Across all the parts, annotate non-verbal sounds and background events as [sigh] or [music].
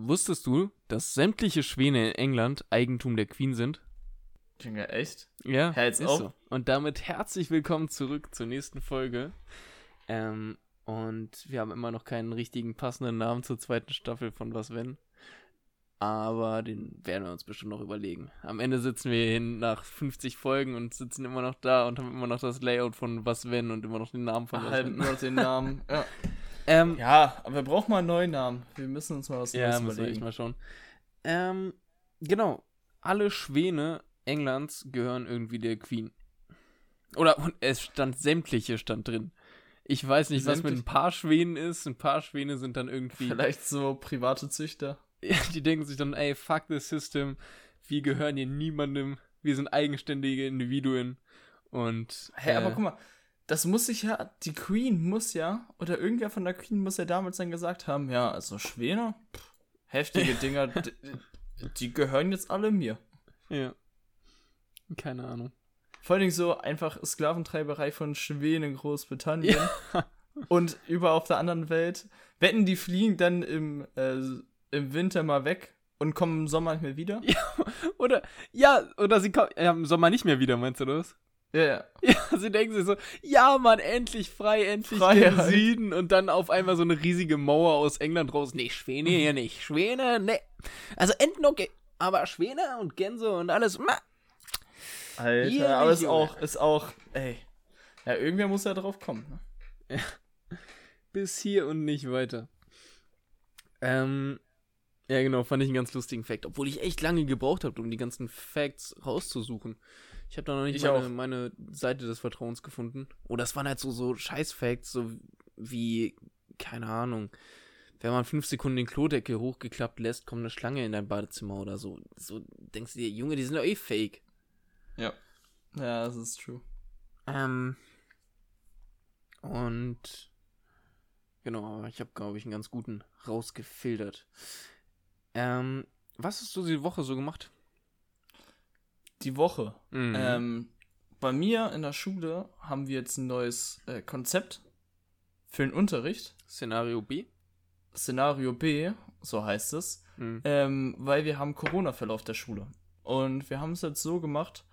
Wusstest du, dass sämtliche Schwäne in England Eigentum der Queen sind? Junge, echt? Ja, ist auf. so. Und damit herzlich willkommen zurück zur nächsten Folge. Ähm, und wir haben immer noch keinen richtigen passenden Namen zur zweiten Staffel von Was Wenn. Aber den werden wir uns bestimmt noch überlegen. Am Ende sitzen wir hin nach 50 Folgen und sitzen immer noch da und haben immer noch das Layout von Was Wenn und immer noch den Namen von Was Halt Wenn. nur den Namen. [laughs] Ja. Ähm, ja, aber wir brauchen mal einen neuen Namen. Wir müssen uns mal was Ja, Neues echt überlegen. mal schauen. Ähm, genau. Alle Schwäne Englands gehören irgendwie der Queen. Oder und es stand sämtliche stand drin. Ich weiß nicht, was mit Sämtlich- ein paar Schwänen ist. Ein paar Schwäne sind dann irgendwie. Vielleicht so private Züchter. [laughs] Die denken sich dann, ey, fuck the system. Wir gehören hier niemandem. Wir sind eigenständige Individuen. Und. Hä, aber äh, guck mal, das muss sich ja, die Queen muss ja, oder irgendwer von der Queen muss ja damals dann gesagt haben, ja, also Schwäne, pff, heftige [laughs] Dinger, d- die gehören jetzt alle mir. Ja. Keine Ahnung. Vor allen Dingen so einfach Sklaventreiberei von Schwänen in Großbritannien Ja. [laughs] und über auf der anderen Welt. Wetten, die fliegen dann im, äh, im Winter mal weg und kommen im Sommer nicht mehr wieder? [laughs] Oder, ja, oder sie kommen ja, im Sommer nicht mehr wieder, meinst du das? Ja, ja. [laughs] Ja, sie denken sich so, ja, Mann, endlich frei, endlich Freiheit. gen Süden und dann auf einmal so eine riesige Mauer aus England raus. Nee, Schwäne hier nicht. Schwäne, nee. Also Enten okay, aber Schwäne und Gänse und alles, ma. Alter, Hier aber ist auch, ist auch, ey. Ja, irgendwer muss ja drauf kommen. Ne? bis hier und nicht weiter. Ähm, ja genau, fand ich einen ganz lustigen Fact, obwohl ich echt lange gebraucht habe, um die ganzen Facts rauszusuchen. Ich habe da noch nicht Ich meine, auch. meine Seite des Vertrauens gefunden. Oh, das waren halt so, so Scheiß-Facts, so wie, keine Ahnung, wenn man fünf Sekunden den Klodeckel hochgeklappt lässt, kommt eine Schlange in dein Badezimmer oder so. So denkst du dir, Junge, die sind doch eh fake. Ja. Ja, das ist true. Ähm, und genau, aber ich habe, glaube ich, einen ganz guten rausgefiltert. Ähm, was hast du die Woche so gemacht? Die Woche. Mhm. Ähm, bei mir in der Schule haben wir jetzt ein neues äh, Konzept für den Unterricht. Szenario B. Szenario B, so heißt es. Mhm. ähm, weil wir haben Corona-Fälle auf der Schule. Und wir haben es jetzt so gemacht,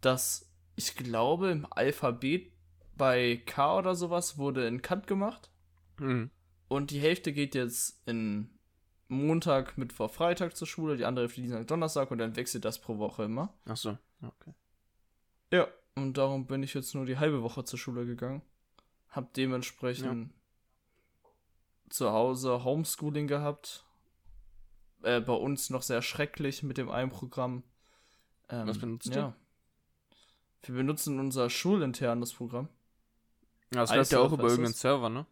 dass ich glaube, im Alphabet bei K oder sowas wurde ein Cut gemacht. Mhm. Und die Hälfte geht jetzt in Montag, Mittwoch, Freitag zur Schule, die andere für Dienstag, Donnerstag und dann wechselt das pro Woche immer. Ach so, okay. Ja, und darum bin ich jetzt nur die halbe Woche zur Schule gegangen. Hab dementsprechend zu Hause Homeschooling gehabt. Äh, bei uns noch sehr schrecklich mit dem einen Programm. Ähm, Was benutzt ja. Wir benutzen unser schulinternes Programm. Ja, das läuft ja auch über irgendeinen? Server, ne?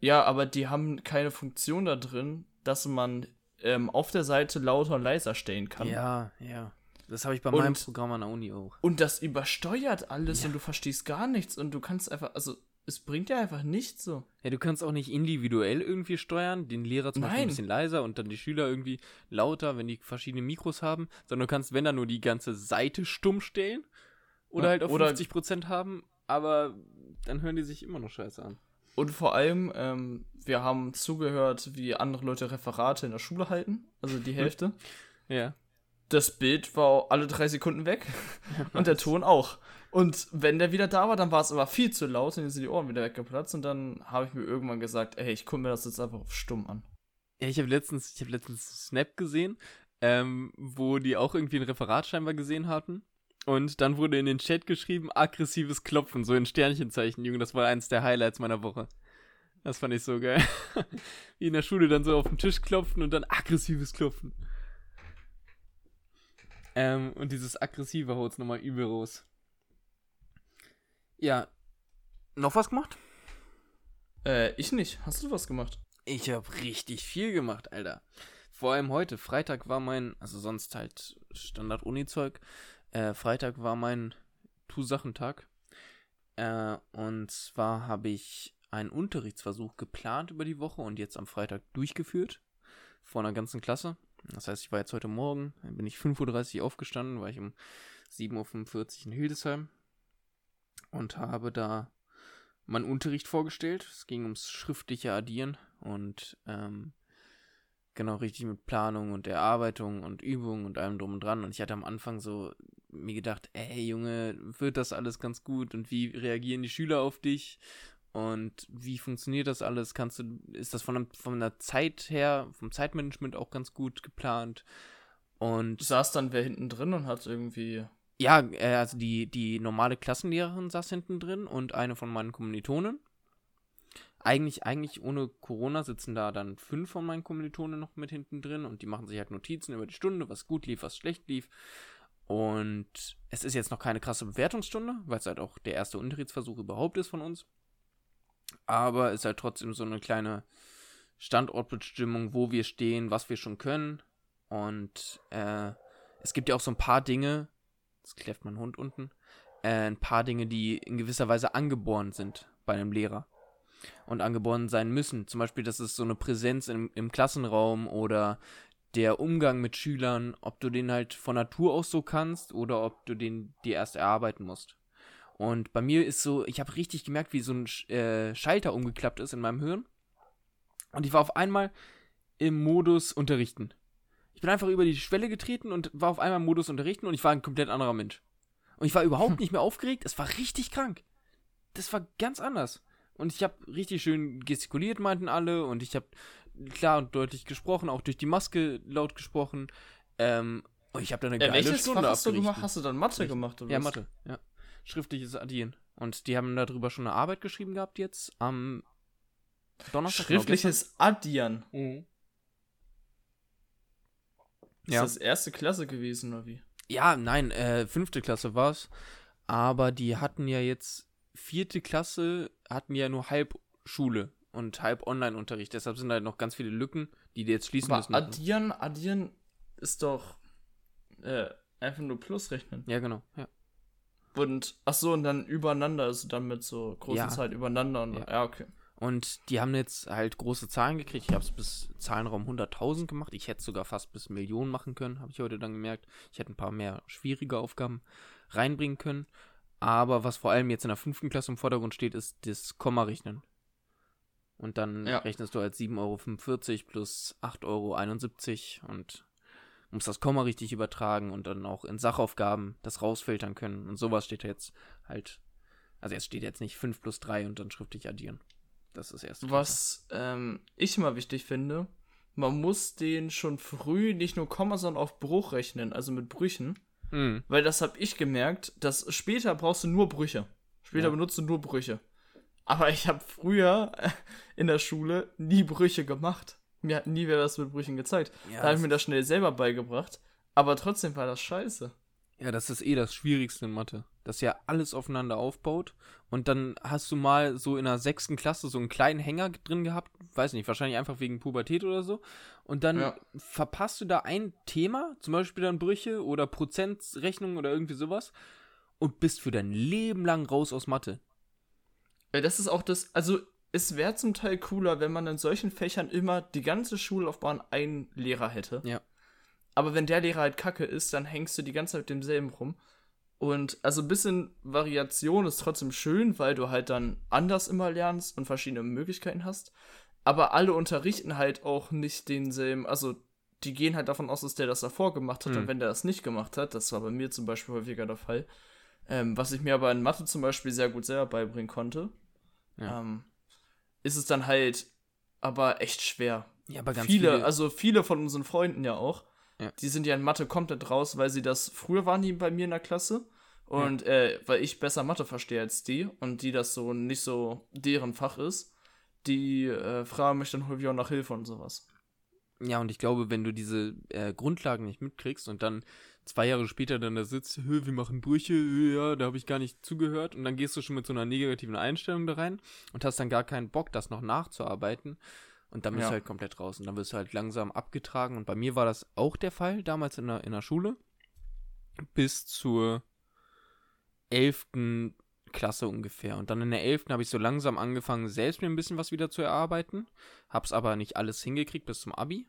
Ja, aber die haben keine Funktion da drin, dass man ähm, auf der Seite lauter und leiser stellen kann. Ja, ja. Das habe ich bei Und- meinem Programm an der Uni auch. Und das übersteuert alles Ja. und du verstehst gar nichts und du kannst einfach, also es bringt ja einfach nichts so. Ja, du kannst auch nicht individuell irgendwie steuern, den Lehrer zum Beispiel ein Nein. bisschen leiser und dann die Schüler irgendwie lauter, wenn die verschiedene Mikros haben, sondern du kannst, wenn dann nur die ganze Seite stumm stellen oder Ja, halt auf oder- 50% haben, aber dann hören die sich immer noch scheiße an. Und vor allem, ähm, wir haben zugehört, wie andere Leute Referate in der Schule halten, also die Hälfte. Ja. Das Bild war alle drei Sekunden weg [laughs] und der Ton auch. Und wenn der wieder da war, dann war es aber viel zu laut und dann sind die Ohren wieder weggeplatzt und dann habe ich mir irgendwann gesagt, ey, ich gucke mir das jetzt einfach auf stumm an. Ja, ich habe letztens, ich habe letztens Snap gesehen, ähm, wo die auch irgendwie ein Referat scheinbar gesehen hatten. Und dann wurde in den Chat geschrieben, aggressives Klopfen, so in Sternchenzeichen, Junge, das war eins der Highlights meiner Woche. Das fand ich so geil. [laughs] Wie in der Schule dann so auf den Tisch klopfen und dann aggressives Klopfen. Ähm, und dieses aggressive haut's nochmal übel raus. Ja. Noch was gemacht? Äh, ich nicht. Hast du was gemacht? Ich habe richtig viel gemacht, Alter. Vor allem heute. Freitag war mein, also sonst halt Standard-Uni-Zeug. Äh, Freitag war mein Tu-Sachen-Tag. Äh, und zwar habe ich einen Unterrichtsversuch geplant über die Woche und jetzt am Freitag durchgeführt. Vor einer ganzen Klasse. Das heißt, ich war jetzt heute Morgen, bin ich 5.30 Uhr aufgestanden, war ich um 7.45 Uhr in Hildesheim und habe da meinen Unterricht vorgestellt. Es ging ums schriftliche Addieren und ähm, Genau, richtig mit Planung und Erarbeitung und Übung und allem drum und dran. Und ich hatte am Anfang so mir gedacht, ey Junge, wird das alles ganz gut und wie reagieren die Schüler auf dich und wie funktioniert das alles? Kannst du, ist das von, von der Zeit her, vom Zeitmanagement auch ganz gut geplant? Und saß dann wer hinten drin und hat irgendwie. Ja, äh, also die, die normale Klassenlehrerin saß hinten drin und eine von meinen Kommilitonen. Eigentlich, eigentlich ohne Corona sitzen da dann fünf von meinen Kommilitonen noch mit hinten drin und die machen sich halt Notizen über die Stunde, was gut lief, was schlecht lief. Und es ist jetzt noch keine krasse Bewertungsstunde, weil es halt auch der erste Unterrichtsversuch überhaupt ist von uns. Aber es ist halt trotzdem so eine kleine Standortbestimmung, wo wir stehen, was wir schon können. Und äh, es gibt ja auch so ein paar Dinge, jetzt kläfft mein Hund unten, äh, ein paar Dinge, die in gewisser Weise angeboren sind bei einem Lehrer und angeboren sein müssen. Zum Beispiel, dass es so eine Präsenz im, im Klassenraum oder der Umgang mit Schülern, ob du den halt von Natur aus so kannst oder ob du den dir erst erarbeiten musst. Und bei mir ist so, ich habe richtig gemerkt, wie so ein äh, Schalter umgeklappt ist in meinem Hirn. Und ich war auf einmal im Modus Unterrichten. Ich bin einfach über die Schwelle getreten und war auf einmal im Modus Unterrichten und ich war ein komplett anderer Mensch. Und ich war überhaupt [laughs] nicht mehr aufgeregt. Es war richtig krank. Das war ganz anders. Und ich habe richtig schön gestikuliert, meinten alle. Und ich habe klar und deutlich gesprochen, auch durch die Maske laut gesprochen. Ähm, und ich habe dann eine geile welches Stunde Fach hast du gemacht? Hast du dann Mathe gemacht? Oder ja, was? Mathe, ja. Schriftliches Addieren. Und die haben darüber schon eine Arbeit geschrieben gehabt jetzt am Donnerstag. Schriftliches Addieren. Mhm. Ist ja. das erste Klasse gewesen, oder wie? Ja, nein, äh, fünfte Klasse war es. Aber die hatten ja jetzt, vierte Klasse hatten ja nur halb Schule und halb Online-Unterricht. Deshalb sind halt noch ganz viele Lücken, die die jetzt schließen aber müssen. Addieren, addieren ist doch äh, einfach nur Plus rechnen. Ja, genau, ja. Und, ach so, und dann übereinander, also dann mit so großen ja. Zeit übereinander. Und, ja. ja, okay. Und die haben jetzt halt große Zahlen gekriegt. Ich habe es bis Zahlenraum 100.000 gemacht. Ich hätte sogar fast bis Millionen machen können, habe ich heute dann gemerkt. Ich hätte ein paar mehr schwierige Aufgaben reinbringen können. Aber was vor allem jetzt in der fünften Klasse im Vordergrund steht, ist das Komma-Rechnen. Und dann ja. rechnest du halt 7,45 Euro plus 8,71 Euro und musst das Komma richtig übertragen und dann auch in Sachaufgaben das rausfiltern können. Und sowas steht jetzt halt. Also jetzt steht jetzt nicht 5 plus 3 und dann schriftlich addieren. Das ist erst. Was ähm, ich immer wichtig finde, man muss den schon früh nicht nur Komma, sondern auf Bruch rechnen, also mit Brüchen. Mhm. Weil das habe ich gemerkt, dass später brauchst du nur Brüche. Später ja. benutzt du nur Brüche. Aber ich habe früher in der Schule nie Brüche gemacht. Mir hat nie wer das mit Brüchen gezeigt. Ja, da habe ich mir das schnell selber beigebracht. Aber trotzdem war das scheiße. Ja, das ist eh das Schwierigste in Mathe. Dass ja alles aufeinander aufbaut. Und dann hast du mal so in der sechsten Klasse so einen kleinen Hänger drin gehabt. Weiß nicht, wahrscheinlich einfach wegen Pubertät oder so. Und dann ja. verpasst du da ein Thema, zum Beispiel dann Brüche oder Prozentrechnung oder irgendwie sowas. Und bist für dein Leben lang raus aus Mathe. Das ist auch das, also es wäre zum Teil cooler, wenn man in solchen Fächern immer die ganze Schullaufbahn einen Lehrer hätte. Ja. Aber wenn der Lehrer halt kacke ist, dann hängst du die ganze Zeit mit demselben rum. Und also ein bisschen Variation ist trotzdem schön, weil du halt dann anders immer lernst und verschiedene Möglichkeiten hast. Aber alle unterrichten halt auch nicht denselben, also die gehen halt davon aus, dass der das davor gemacht hat. Mhm. Und wenn der das nicht gemacht hat, das war bei mir zum Beispiel häufiger der Fall, ähm, was ich mir aber in Mathe zum Beispiel sehr gut selber beibringen konnte, ja. ähm, ist es dann halt aber echt schwer. Ja, aber ganz viele, viele, also viele von unseren Freunden ja auch, ja. die sind ja in Mathe komplett raus, weil sie das früher waren die bei mir in der Klasse und ja. äh, weil ich besser Mathe verstehe als die und die das so nicht so deren Fach ist, die äh, fragen mich dann häufig auch nach Hilfe und sowas. Ja, und ich glaube, wenn du diese äh, Grundlagen nicht mitkriegst und dann zwei Jahre später dann da sitzt, wir machen Brüche, ja, da habe ich gar nicht zugehört. Und dann gehst du schon mit so einer negativen Einstellung da rein und hast dann gar keinen Bock, das noch nachzuarbeiten. Und dann bist ja. du halt komplett raus. Und dann wirst du halt langsam abgetragen. Und bei mir war das auch der Fall, damals in der, in der Schule. Bis zur 11. Klasse ungefähr. Und dann in der 11. habe ich so langsam angefangen, selbst mir ein bisschen was wieder zu erarbeiten. Hab's aber nicht alles hingekriegt bis zum Abi.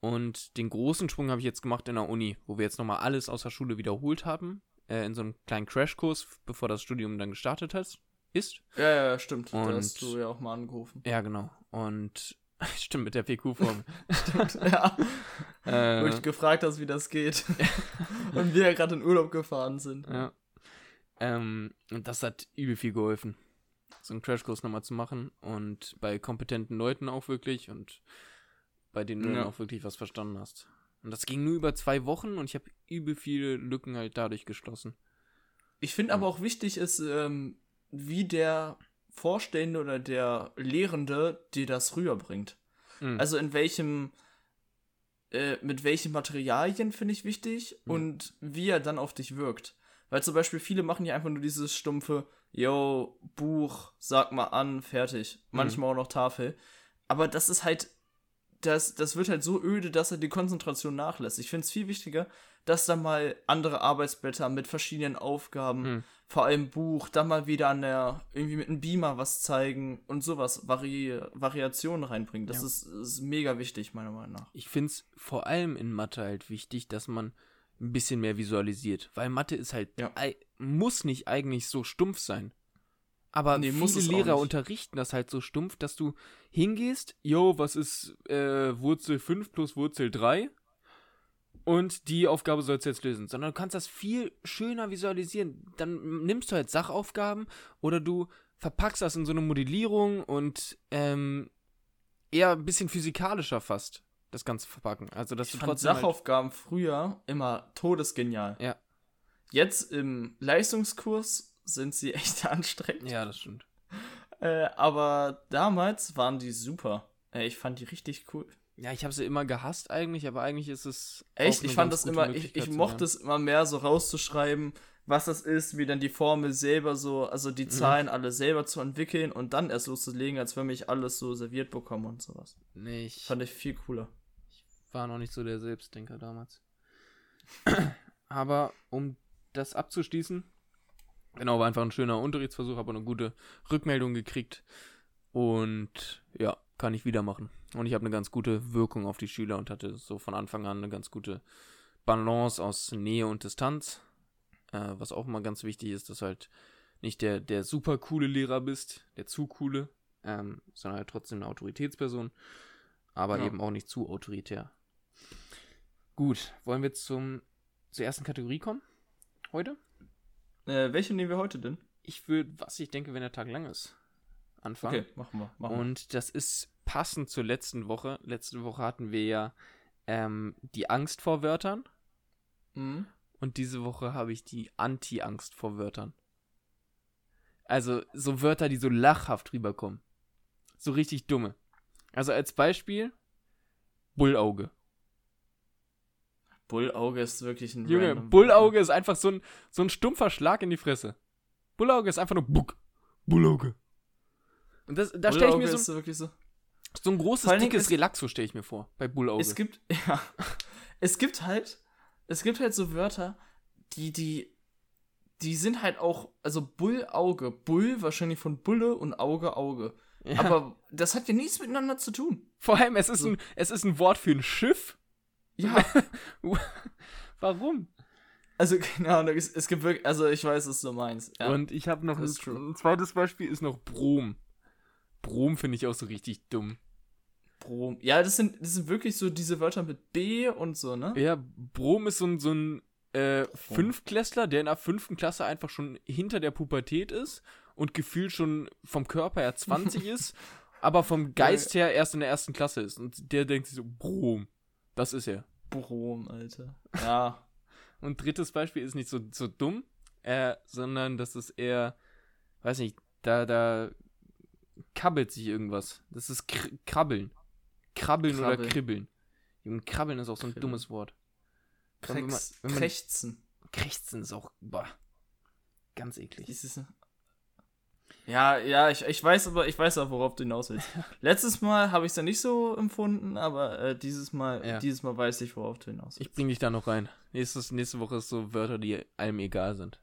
Und den großen Sprung habe ich jetzt gemacht in der Uni, wo wir jetzt nochmal alles aus der Schule wiederholt haben. Äh, in so einem kleinen Crashkurs, bevor das Studium dann gestartet hat, ist. Ja, ja, stimmt. Und, da hast du ja auch mal angerufen. Ja, genau. Und [laughs] Stimmt, mit der PQ-Form. [laughs] Stimmt, ja. [laughs] Äh, Wo ich gefragt hast, wie das geht. und wir ja gerade in Urlaub gefahren sind. Ja. Ähm, und das hat übel viel geholfen, so einen Crashkurs nochmal zu machen. Und bei kompetenten Leuten auch wirklich und bei denen du ja. dann auch wirklich was verstanden hast. Und das ging nur über zwei Wochen und ich habe übel viele Lücken halt dadurch geschlossen. Ich finde ja. aber auch wichtig ist, ähm, wie der Vorstehende oder der Lehrende dir das rüberbringt. Mhm. Also in welchem, äh, mit welchen Materialien finde ich wichtig mhm. und wie er dann auf dich wirkt. Weil zum Beispiel viele machen ja einfach nur dieses stumpfe, yo, Buch, sag mal an, fertig. Mhm. Manchmal mhm. auch noch Tafel. Aber das ist halt das, das wird halt so öde, dass er die Konzentration nachlässt. Ich finde es viel wichtiger, dass da mal andere Arbeitsblätter mit verschiedenen Aufgaben, hm. vor allem Buch, dann mal wieder an der, irgendwie mit einem Beamer was zeigen und sowas, Vari Variationen reinbringen. Das ja. ist, ist mega wichtig, meiner Meinung nach. Ich finde es vor allem in Mathe halt wichtig, dass man ein bisschen mehr visualisiert, weil Mathe ist halt, ja. muss nicht eigentlich so stumpf sein. Aber nee, viele Lehrer unterrichten das halt so stumpf, dass du hingehst, yo, was ist äh, Wurzel 5 plus Wurzel 3? Und die Aufgabe sollst du jetzt lösen. Sondern du kannst das viel schöner visualisieren. Dann nimmst du halt Sachaufgaben oder du verpackst das in so eine Modellierung und ähm, eher ein bisschen physikalischer fast das Ganze verpacken. Also, dass ich du fand trotzdem halt Sachaufgaben halt früher immer todesgenial. Ja. Jetzt im Leistungskurs sind sie [laughs] echt anstrengend. Ja, das stimmt. Äh, aber damals waren die super. Äh, ich fand die richtig cool. Ja, ich habe sie immer gehasst eigentlich, aber eigentlich ist es. Echt? Ich fand das immer, ich, ich mochte es immer mehr so rauszuschreiben, was das ist, wie dann die Formel selber so, also die mhm. Zahlen mhm. alle selber zu entwickeln und dann erst loszulegen, als wenn ich alles so serviert bekomme und sowas. Nee, ich, Fand ich viel cooler. Ich war noch nicht so der Selbstdenker damals. [clears throat] aber um das abzuschließen, Genau, war einfach ein schöner Unterrichtsversuch, habe eine gute Rückmeldung gekriegt. Und ja, kann ich wieder machen. Und ich habe eine ganz gute Wirkung auf die Schüler und hatte so von Anfang an eine ganz gute Balance aus Nähe und Distanz. Äh, was auch immer ganz wichtig ist, dass halt nicht der, der super coole Lehrer bist, der zu coole, ähm, sondern halt trotzdem eine Autoritätsperson, aber ja. eben auch nicht zu autoritär. Gut, wollen wir zum, zur ersten Kategorie kommen? Heute? Äh, welche nehmen wir heute denn? Ich würde, was ich denke, wenn der Tag lang ist, anfangen. Okay, machen wir. Machen Und das ist passend zur letzten Woche. Letzte Woche hatten wir ja ähm, die Angst vor Wörtern. Mhm. Und diese Woche habe ich die Anti-Angst vor Wörtern. Also so Wörter, die so lachhaft rüberkommen. So richtig dumme. Also als Beispiel Bullauge. Bullauge ist wirklich ein. Junge, Bullauge ist einfach so ein, so ein stumpfer Schlag in die Fresse. Bullauge ist einfach nur Buck. Bullauge. Und das, da stelle ich mir so, so, so ein großes, dickes Relaxo stelle ich mir vor, bei Bullauge. Es gibt, [laughs] ja. Es gibt halt, es gibt halt so Wörter, die, die, die sind halt auch, also Bullauge. Bull wahrscheinlich von Bulle und Auge, Auge. Ja. Aber das hat ja nichts miteinander zu tun. Vor allem, es ist, so. ein, es ist ein Wort für ein Schiff ja. [laughs] Warum? Also, keine Ahnung, es, es, gibt wirklich, also ich weiß, was du meinst. Ja. Und ich habe noch ein, ein, zweites Beispiel, ist noch Brom. Brom finde ich auch so richtig dumm. Brom. Ja, das sind, das sind wirklich so diese Wörter mit B und so, ne? Ja, Brom ist so ein, so ein äh, Fünftklässler, der in der fünften Klasse einfach schon hinter der Pubertät ist und gefühlt schon vom Körper her 20 [laughs] ist, aber vom Geist her erst in der ersten Klasse ist. Und der denkt sich so, Brom. Das ist er. Brom, Alter. Ja. Und drittes Beispiel ist nicht so, so dumm, äh, sondern das ist eher, weiß nicht, da, da kabbelt sich irgendwas. Das ist kr krabbeln. Krabbeln Krabbel. oder kribbeln. Und krabbeln ist auch so ein Kribbeln. dummes Wort. Krex, wenn man, wenn man, krächzen. Krächzen ist auch, boah, ganz eklig. Dieses, ja, ja, ich, ich weiß aber, ich weiß auch, worauf du hinaus willst. [laughs] Letztes Mal habe ich es ja nicht so empfunden, aber äh, dieses Mal, ja. dieses Mal weiß ich, worauf du hinaus willst. Ich bring dich da noch rein. Nächstes, nächste Woche ist so Wörter, die einem egal sind.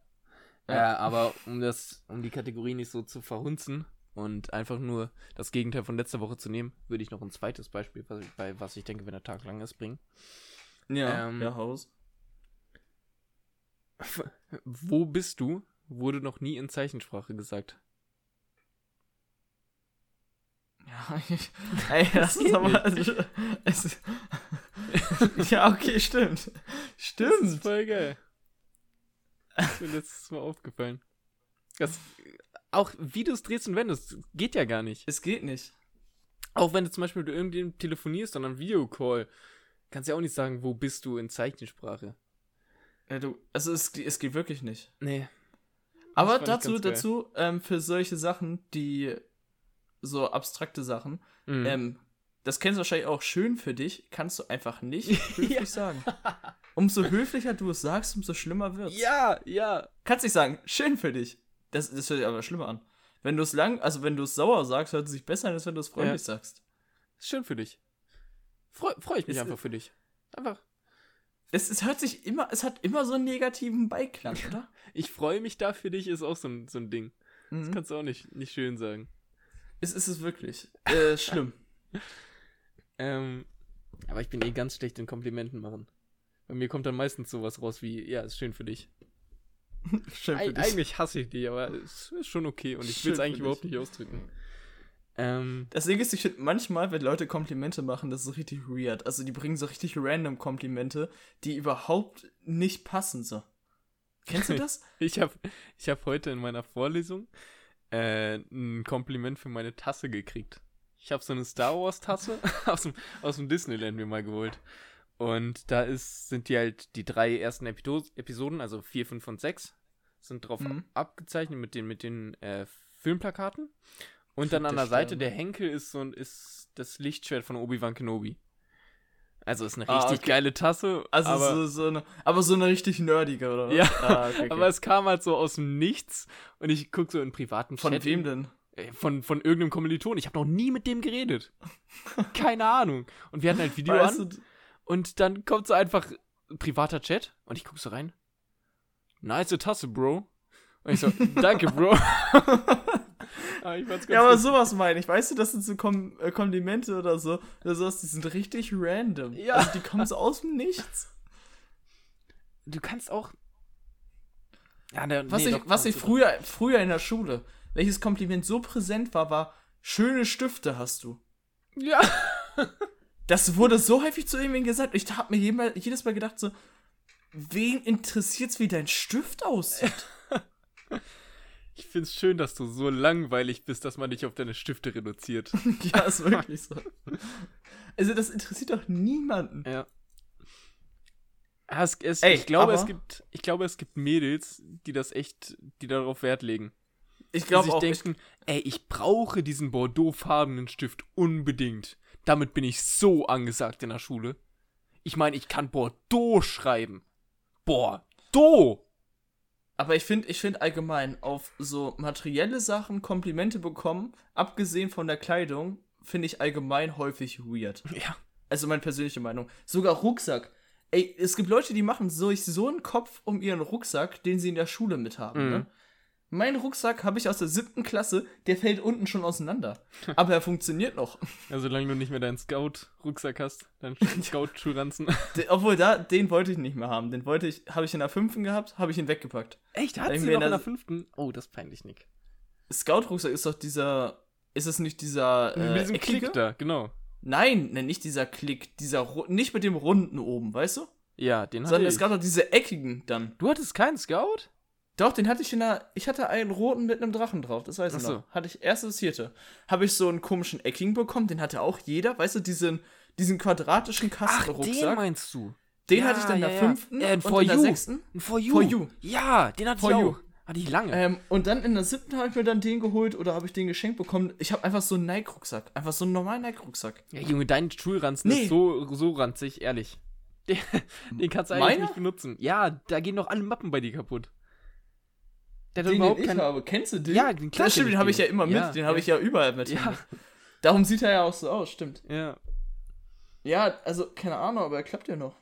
Ja. Äh, aber um das, um die Kategorie nicht so zu verhunzen und einfach nur das Gegenteil von letzter Woche zu nehmen, würde ich noch ein zweites Beispiel, was ich, bei was ich denke, wenn der Tag lang ist, bringen. Ja, ähm, ja, Haus. [laughs] Wo bist du? Wurde noch nie in Zeichensprache gesagt. Ja, ich, ey, [laughs] das ist aber. Also, es, [laughs] ja, okay, stimmt. Stimmt. Das ist voll geil. ist mir letztes Mal aufgefallen. Das, auch wie du es drehst und wendest, geht ja gar nicht. Es geht nicht. Auch wenn du zum Beispiel mit irgendjemandem telefonierst und dann Videocall, kannst du ja auch nicht sagen, wo bist du in Zeichensprache. Ja, du, also es, es geht wirklich nicht. Nee. Aber dazu, dazu, ähm, für solche Sachen, die so abstrakte Sachen, mhm. ähm, das kennst du wahrscheinlich auch schön für dich, kannst du einfach nicht [laughs] höflich ja. sagen. Umso höflicher du es sagst, umso schlimmer wird's. Ja, ja. Kannst nicht sagen, schön für dich. Das, das hört sich aber schlimmer an. Wenn du es lang, also wenn du es sauer sagst, hört es sich besser an, als wenn du es freundlich ja. sagst. Ist schön für dich. Freue freu ich mich ist, einfach für dich. Einfach. Es, es hört sich immer, es hat immer so einen negativen Beiklang, oder? [laughs] ich freue mich da für dich, ist auch so ein, so ein Ding. Mhm. Das kannst du auch nicht, nicht schön sagen. Es ist es wirklich. Äh, [laughs] schlimm. ähm, aber ich bin eh ganz schlecht in Komplimenten machen. Bei mir kommt dann meistens sowas raus wie, ja, ist schön für dich. [laughs] schön für Eig dich. Eigentlich hasse ich die, aber es ist schon okay und ich will es eigentlich überhaupt nicht ausdrücken. Ähm, das Ding ist, ich finde manchmal, wenn Leute Komplimente machen, das ist richtig weird. Also die bringen so richtig random Komplimente, die überhaupt nicht passen so. Kennst du [laughs] das? ich habe ich hab heute in meiner Vorlesung äh, ein Kompliment für meine Tasse gekriegt. Ich habe so eine Star Wars Tasse [laughs] aus dem, aus dem Disneyland mir mal geholt. Und da ist, sind die halt die drei ersten Epido Episoden, also vier, fünf und sechs, sind drauf mhm. abgezeichnet mit den, mit den äh, Filmplakaten. Und dann an der Seite der Henkel ist so ein, ist das Lichtschwert von Obi-Wan Kenobi. Also ist eine ah, richtig ah, okay. geile Tasse. Also aber, so, so eine, aber so eine richtig nerdige, oder? Ja, ah, okay, okay. aber es kam halt so aus dem Nichts und ich gucke so in privaten Von Chat wem denn? Äh, von, von irgendeinem Kommiliton. Ich habe noch nie mit dem geredet. [laughs] Keine Ahnung. Und wir hatten halt Video weißt an. Und dann kommt so einfach privater Chat und ich gucke so rein. Nice Tasse, Bro. Und ich so, [laughs] danke, Bro. [laughs] [laughs] aber ja, aber sowas meine ich. Weißt du, das sind so Kom äh, Komplimente oder so. Oder sowas, die sind richtig random. Ja. Also die kommen so aus dem Nichts. Du kannst auch. Ja, ne, was nee, ich, was ich früher, früher in der Schule, welches Kompliment so präsent war, war, schöne Stifte hast du. Ja. [laughs] das wurde so häufig zu irgendwen gesagt. Ich habe mir jedes Mal gedacht, so, wen interessiert's, wie dein Stift aussieht? [laughs] Ich find's schön, dass du so langweilig bist, dass man dich auf deine Stifte reduziert. [laughs] ja, ist wirklich so. Also, das interessiert doch niemanden. Ja. Es, es, Ey, ich, glaube, es gibt, ich glaube, es gibt Mädels, die das echt, die darauf Wert legen. Ich glaube auch. denken, ich, ey, ich brauche diesen Bordeaux-farbenen Stift unbedingt. Damit bin ich so angesagt in der Schule. Ich meine, ich kann Bordeaux schreiben. Bordeaux! Aber ich finde ich find allgemein auf so materielle Sachen Komplimente bekommen, abgesehen von der Kleidung, finde ich allgemein häufig weird. [laughs] Ja. Also meine persönliche Meinung. Sogar Rucksack. Ey, es gibt Leute, die machen so, so einen Kopf um ihren Rucksack, den sie in der Schule mit haben. Mhm. Ne? Mein Rucksack habe ich aus der siebten Klasse, der fällt unten schon auseinander. Aber er funktioniert noch. [laughs] Ja, solange du nicht mehr deinen Scout-Rucksack hast, deinen [laughs] Scout-Schuhranzen. Obwohl, da, den wollte ich nicht mehr haben. Den wollte ich, habe ich in der fünften gehabt, habe ich ihn weggepackt. Echt? Hat sie noch in der, in der fünften? Oh, das ist peinlich, Nick. Scout-Rucksack ist doch dieser, ist es nicht dieser, äh, Mit diesem eckige? Klick da, genau. Nein, ne, nicht dieser Klick, dieser, nicht mit dem runden oben, weißt du? Ja, den hatte Sondern ich. es gab doch diese eckigen dann. Du hattest keinen Scout? Doch, den hatte ich in der. Ich hatte einen roten mit einem Drachen drauf, das weiß ich Ach noch. So. Hatte ich erstes vierte. Habe ich so einen komischen Ecking bekommen, den hatte auch jeder, weißt du, diesen, diesen quadratischen Kastenrucksack. Ach, den meinst du? Den ja, hatte ich dann in der ja, fünften ja. Äh, und in der sechsten. For you. For you. Ja, den hatte For ich auch. You. Hatte ich lange. Ähm, und dann in der siebten habe ich mir dann den geholt oder habe ich den geschenkt bekommen. Ich habe einfach so einen Nike-Rucksack. Einfach so einen normalen Nike-Rucksack. Ja, Junge, dein Schulranzen nee. ist so, so ranzig, ehrlich. Den, [laughs] den kannst du eigentlich Meine? nicht benutzen. Ja, da gehen doch alle Mappen bei dir kaputt. Der hat den, überhaupt den ich habe. Kennst du den? Ja, den klar. stimmt, den habe ich ja immer mit. Ja, den habe ich ja überall mit. Ja. Darum sieht er ja auch so aus, stimmt. Ja. Ja, also, keine Ahnung, aber er klappt ja noch.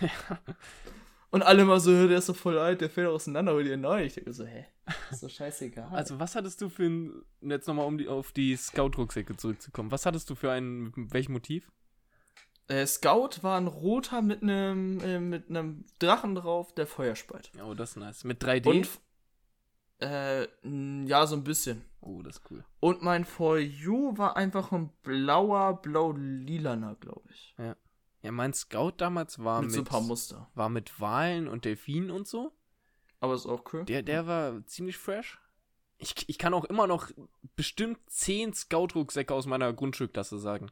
[laughs] Und alle mal so, der ist so voll alt, der fällt auseinander, hol dir neu. Ich denke so, hä, ist doch scheißegal. Also, was hattest du für ein, jetzt nochmal um die, auf die Scout-Rucksäcke zurückzukommen, was hattest du für ein, welches Motiv? Äh, Scout war ein roter mit einem äh, mit einem Drachen drauf, der Feuer speit. Oh, das ist nice. Mit 3D? Und Äh, ja, so ein bisschen. Oh, das ist cool. Und mein For You war einfach ein blauer, blau-lilaner, glaube ich. Ja, mein Scout damals war Mit, mit, so ein paar Muster. war mit Walen und Delfinen und so. Aber ist auch cool. Der, der war ziemlich fresh. Ich, ich kann auch immer noch bestimmt 10 Scout-Rucksäcke aus meiner Grundschulklasse sagen.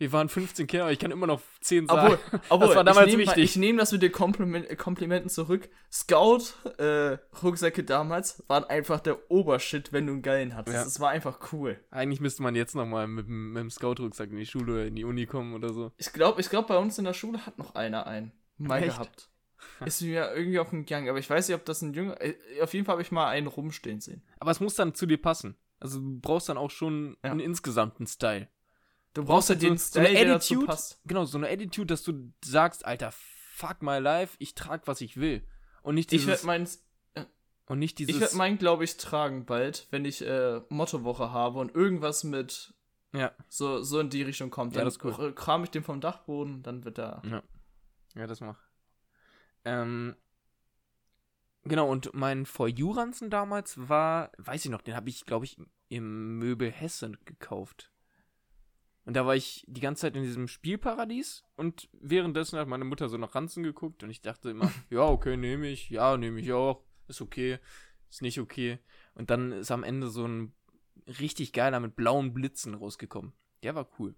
Wir waren 15 Kinder, ich kann immer noch 10 sagen. [laughs] Obwohl, obwohl war damals ich nehm, wichtig. Ich nehme das mit den Kompliment, Komplimenten zurück. Scout-Rucksäcke damals waren einfach der Obershit, wenn du einen geilen hattest. Ja. Das war einfach cool. Eigentlich müsste man jetzt nochmal mit, dem- mit dem Scout-Rucksack in die Schule oder in die Uni kommen oder so. Ich glaube, ich glaub, bei uns in der Schule hat noch einer einen. Mal Echt? gehabt. Ist mir irgendwie auf dem Gang, aber ich weiß nicht, ob das ein Jünger. äh, Auf jeden Fall habe ich mal einen rumstehen sehen. Aber es muss dann zu dir passen. Also du brauchst dann auch schon Ja. einen insgesamten Style. Du brauchst ja halt den so- so eine Style, Attitude. Genau, so eine Attitude, dass du sagst, Alter, fuck my life, ich trag, was ich will. Und nicht Ich dieses, werde meins, und nicht dieses, ich werd meinen, glaube ich, tragen bald, wenn ich äh, Mottowoche habe und irgendwas mit ja, so, so in die Richtung kommt. Ja, Dann das ist cool. äh, kram ich den vom Dachboden, dann wird er. ja, das mach. Ähm, genau, und mein For You-Ranzen damals war, weiß ich noch, den habe ich, glaube ich, im Möbel Hessen gekauft. Und da war ich die ganze Zeit in diesem Spielparadies und währenddessen hat meine Mutter so nach Ranzen geguckt und ich dachte immer, [laughs] ja, okay, nehme ich, ja, nehme ich auch, ist okay, ist nicht okay. Und dann ist am Ende so ein richtig geiler mit blauen Blitzen rausgekommen. Der war cool.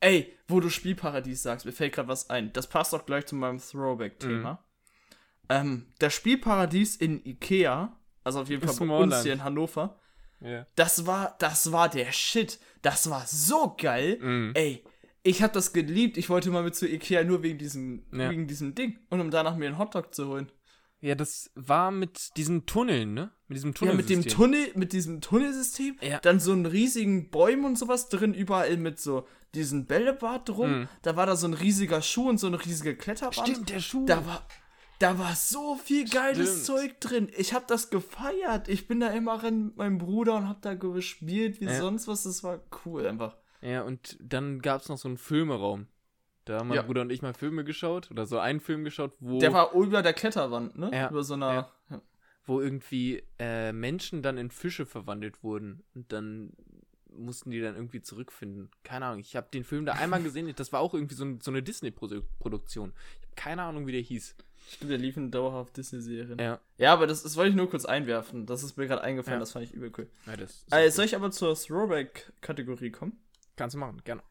Ey, wo du Spielparadies sagst, mir fällt gerade was ein. Das passt auch gleich zu meinem Throwback-Thema. Mhm. Ähm, das Spielparadies in Ikea, also auf jeden Fall bei uns hier in Hannover, Ja. das war, das war der Shit. Das war so geil. Mhm. Ey, ich hab das geliebt. Ich wollte mal mit zu Ikea nur wegen diesem, Ja. wegen diesem Ding und um danach mir einen Hotdog zu holen. Ja, das war mit diesen Tunneln, ne? Mit diesem Ja, mit dem Tunnelsystem. Tunnel, mit diesem Tunnelsystem, Ja. dann so einen riesigen Bäumen und sowas drin, überall mit so diesen Bällebad drum. Mhm. Da war da so ein riesiger Schuh und so eine riesige Kletterbahn. Stimmt, der Schuh. Da war, da war so viel geiles Stimmt. Zeug drin. Ich hab das gefeiert. Ich bin da immer mit meinem Bruder und hab da gespielt wie Ja. sonst was. Das war cool einfach. Ja, und dann gab es noch so einen Filmeraum. Da haben mein Ja. Bruder und ich mal Filme geschaut oder so einen Film geschaut, wo, Der war über der Kletterwand, ne? Ja, Über so einer. Ja. wo irgendwie äh, Menschen dann in Fische verwandelt wurden und dann mussten die dann irgendwie zurückfinden. Keine Ahnung, ich habe den Film da einmal gesehen, das war auch irgendwie so, ein, so eine Disney-Produktion. Ich habe keine Ahnung, wie der hieß. Stimmt, der liefen dauerhaft Disney-Serien. Ja. Ja, aber das, das wollte ich nur kurz einwerfen. Das ist mir gerade eingefallen, Ja. das fand ich übel cool. ja Äh, soll ich aber zur Throwback-Kategorie kommen? kannst du machen, gerne.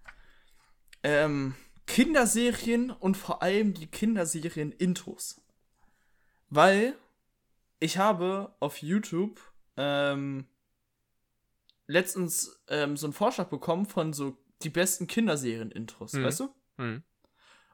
Ähm, Kinderserien und vor allem die Kinderserien-Intros. Weil ich habe auf YouTube ähm, letztens ähm, so einen Vorschlag bekommen von so die besten Kinderserien-Intros, Mhm. weißt du? Hm.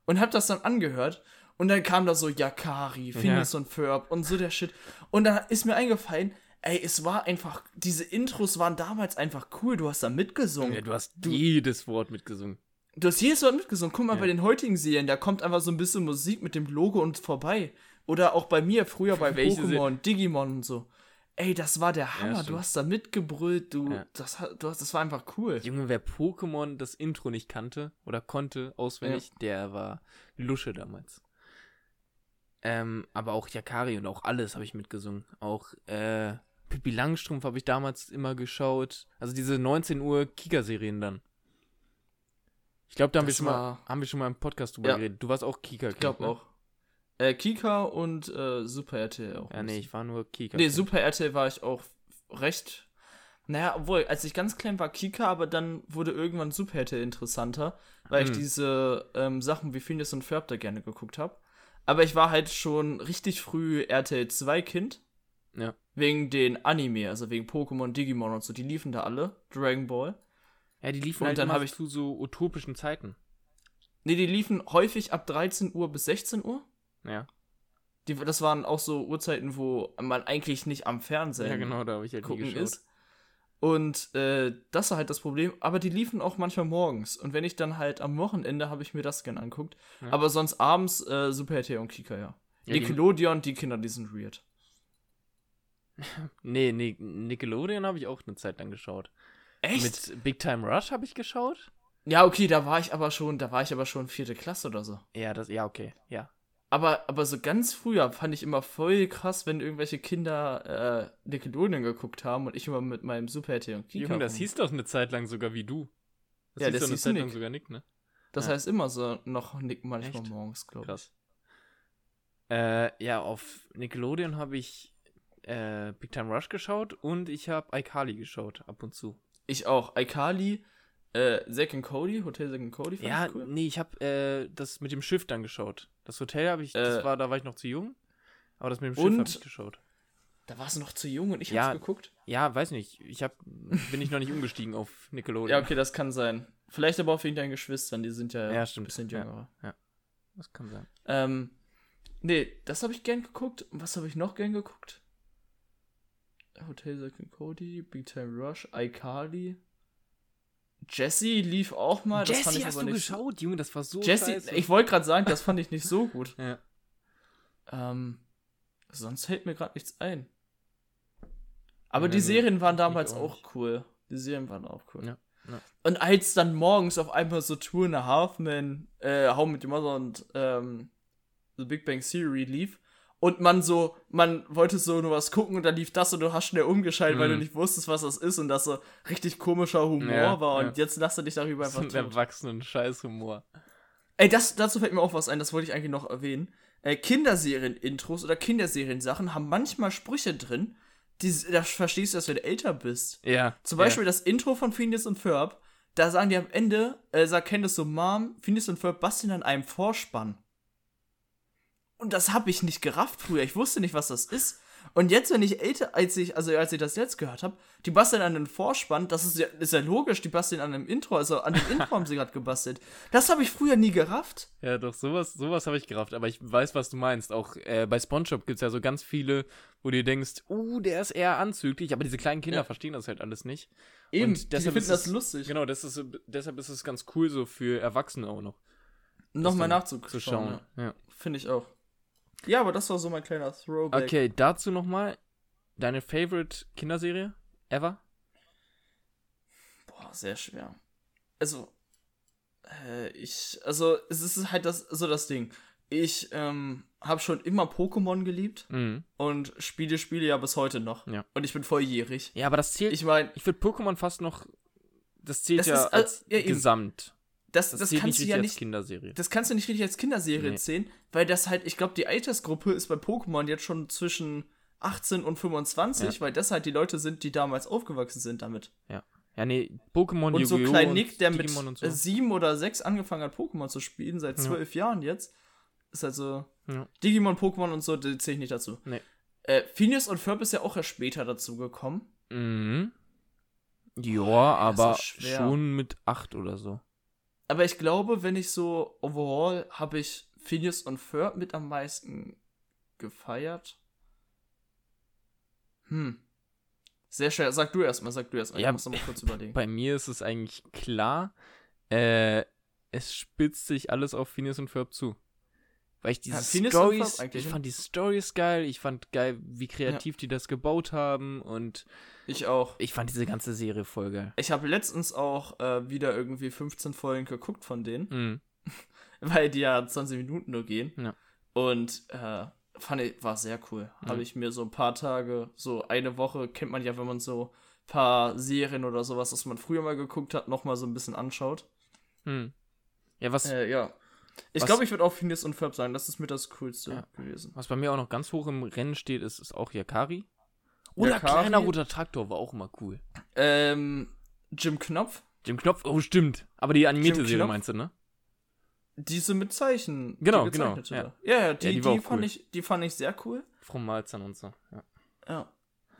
Und hab das dann angehört und dann kam da so Yakari, Phineas und Ferb und so der Shit. Und dann ist mir eingefallen, ey, es war einfach, diese Intros waren damals einfach cool, du hast da mitgesungen. Ja, du hast jedes Wort mitgesungen. Du hast jedes Mal mitgesungen. Guck mal, Ja. bei den heutigen Serien, da kommt einfach so ein bisschen Musik mit dem Logo und vorbei. Oder auch bei mir früher bei [laughs] Pokémon, Digimon und so. Ey, das war der Hammer. du stimmt. hast da mitgebrüllt, du, Ja. das, du hast, das war einfach cool. Junge, wer Pokémon das Intro nicht kannte oder konnte auswendig, der war Lusche damals. Ähm, aber auch Yakari und auch alles habe ich mitgesungen. Auch äh, Pippi Langstrumpf habe ich damals immer geschaut. Also diese 19 Uhr Kika-Serien dann. Ich glaube, da haben wir, schon mal, haben wir schon mal im Podcast drüber Ja. geredet. Du warst auch Kika. Ich glaube auch. Äh, Kika und äh, Super RTL auch. Ja, nee, ich war nur Kika. Nee, Super RTL war ich auch recht. Naja, obwohl, als ich ganz klein war, Kika, aber dann wurde irgendwann Super RTL interessanter, weil ich Mhm. diese ähm, Sachen wie Phineas und Ferb da gerne geguckt habe. Aber ich war halt schon richtig früh RTL 2 Kind. Ja. Wegen den Anime, also wegen Pokémon, Digimon und so, die liefen da alle. Dragon Ball. Ja, die liefen Und halt dann immer ich- zu so utopischen Zeiten. Nee, die liefen häufig ab 13 Uhr bis 16 Uhr. Ja, Die, das waren auch so Uhrzeiten, wo man eigentlich nicht am Fernsehen ja genau, da habe ich halt gucken ist. Und äh, das war halt das Problem. Aber die liefen auch manchmal morgens. Und wenn ich dann halt am Wochenende habe ich mir das gern anguckt. Ja. Aber sonst abends äh, Super RTL und Kika, ja. Ja, die- Nickelodeon, die Kinder, die sind weird. [laughs] Nee, nee, Nickelodeon habe ich auch eine Zeit lang geschaut. Echt? Mit Big Time Rush habe ich geschaut. ja, okay, da war ich aber schon, da war ich aber schon vierte Klasse oder so. Ja, das, ja, okay, ja. Aber, aber so ganz früher fand ich immer voll krass, wenn irgendwelche Kinder äh, Nickelodeon geguckt haben und ich immer mit meinem Super RTL und Kika Junge, das hieß doch eine Zeit lang sogar wie du. Das Ja, hieß das doch eine hieß Zeit lang sogar Nick, ne? Das Ja. heißt immer so noch Nick manchmal Echt? morgens, glaube ich. Krass. Äh, ja, auf Nickelodeon habe ich äh, Big Time Rush geschaut und ich habe iCarly geschaut, ab und zu. Ich auch. iCarly, äh, Zack and Cody, Hotel Zack and Cody fand Ja, ich cool. nee, ich habe äh, das mit dem Schiff dann geschaut. Das Hotel habe ich, das Äh, war, da war ich noch zu jung. Aber das mit dem Schiff habe ich geschaut. Da warst du noch zu jung und ich Ja. hab's geguckt. Ja, weiß nicht. Ich hab, bin ich noch nicht umgestiegen auf Nickelodeon. Ja, okay, das kann sein. Vielleicht aber auch wegen deinen Geschwistern, die sind ja, Ja, ein stimmt. bisschen Ja. jünger. Das kann sein. Ähm, nee, das habe ich gern geguckt. Und was habe ich noch gern geguckt? Hotel Zack and Cody, Big Time Rush, iCarly. Jesse lief auch mal. das fand ich hast aber du nicht. geschaut, Junge? Das war so Jesse, scheiße. ich wollte gerade sagen, das fand ich nicht so gut. [laughs] ja. Ähm, sonst fällt mir gerade nichts ein. Aber Ja, die Serien waren damals auch auch, cool. Die Serien waren auch cool. Ja, ja. Und als dann morgens auf einmal so Tour in a Half Men, äh, How mit Your Mother und ähm, The Big Bang Theory lief und man so, man wollte so nur was gucken und dann lief das und du hast schnell umgeschaltet, weil du Mhm. nicht wusstest, was das ist und das so richtig komischer Humor Ja, war und ja. jetzt lass du dich darüber einfach einen tot. erwachsenen Scheißhumor. Ey, das, dazu fällt mir auch was ein, das wollte ich eigentlich noch erwähnen. Äh, Kinderserien-Intros oder Kinderserien-Sachen haben manchmal Sprüche drin, die da verstehst du wenn du älter bist. Ja. Zum Beispiel das Intro von Phineas und Ferb, da sagen die am Ende, äh, sagt Candace so, Mom, Phineas und Ferb basteln an einem Vorspann. Und das habe ich nicht gerafft früher. Ich wusste nicht, was das ist. Und jetzt, wenn ich älter, als ich, also als ich das jetzt gehört habe, die basteln an einem Vorspann, das ist ja, ist ja logisch, die basteln an einem Intro, also an dem Intro [laughs] haben sie gerade gebastelt. Das habe ich früher nie gerafft. Ja, doch, sowas, sowas habe ich gerafft. Aber ich weiß, was du meinst. Auch äh, bei Spongebob gibt es ja so ganz viele, wo du denkst, uh, der ist eher anzüglich. Aber diese kleinen Kinder Ja. verstehen das halt alles nicht. Eben, Und die deshalb finden ist das lustig. Genau, das ist, deshalb ist es ganz cool so für Erwachsene auch noch. Nochmal nachzuschauen. Zu schauen. Ja. Ja. Finde ich auch. Ja, aber das war so mein kleiner Throwback. Okay, dazu nochmal deine favorite Kinderserie ever? Boah, sehr schwer. Also, äh, ich, also, es ist halt das, so das Ding. Ich, ähm, habe schon immer Pokémon geliebt Mhm. und spiele Spiele ja bis heute noch. Ja. Und ich bin volljährig. Ja, aber das zählt. Ich meine, Ich würde Pokémon fast noch. Das zählt Das ja ist, als ja. Gesamt. Das, Das, das, kannst du ja nicht, das kannst du nicht richtig als Kinderserie Nee. zählen, weil das halt, ich glaube, die Altersgruppe ist bei Pokémon jetzt schon zwischen 18 und 25, Ja. weil das halt die Leute sind, die damals aufgewachsen sind damit. Ja, nee, Pokémon, Und so klein Nick, der mit so. sieben oder sechs angefangen hat, Pokémon zu spielen, seit Ja. zwölf Jahren jetzt, ist halt so. Ja. Digimon, Pokémon und so, die zähle ich nicht dazu. Nee. Äh, Phineas und Ferb ist ja auch erst später dazu gekommen. Mhm. Ja, aber schon mit 8 oder so. Aber ich glaube, wenn ich so overall habe ich Phineas und Ferb mit am meisten gefeiert. Hm. Sehr schwer. Sag du erstmal, sag du erstmal. Ja, ich muss mal kurz überlegen. Bei mir ist es eigentlich klar, äh, es spitzt sich alles auf Phineas und Ferb zu. Weil ich diese Ja, Stories, ich fand die Stories geil, ich fand geil, wie kreativ die das gebaut haben und Ich auch. ich fand diese ganze Serie voll geil. Ich habe letztens auch äh, wieder irgendwie 15 Folgen geguckt von denen. Mhm. [laughs] weil die ja 20 Minuten nur gehen. Ja. Und äh, fand ich, war sehr cool. Ja. Habe ich mir so ein paar Tage, so eine Woche, kennt man ja, wenn man so ein paar Serien oder sowas, was man früher mal geguckt hat, nochmal so ein bisschen anschaut. Mhm. Ja, was, Äh, ja. Ich glaube, ich würde auch Phineas und Ferb sagen, das ist mir das Coolste Ja. gewesen. was bei mir auch noch ganz hoch im Rennen steht, ist, ist auch Yakari. Oder Yakari? kleiner roter Traktor war auch immer cool. Ähm, Jim Knopf, Jim Knopf, oh stimmt. Aber die animierte Serie meinst du, ne? diese mit Zeichen. die Genau, genau. Ja, ja, die, die die, auch fand cool. ich, die fand ich sehr cool. Frau Malzern und so. Ja. Ja.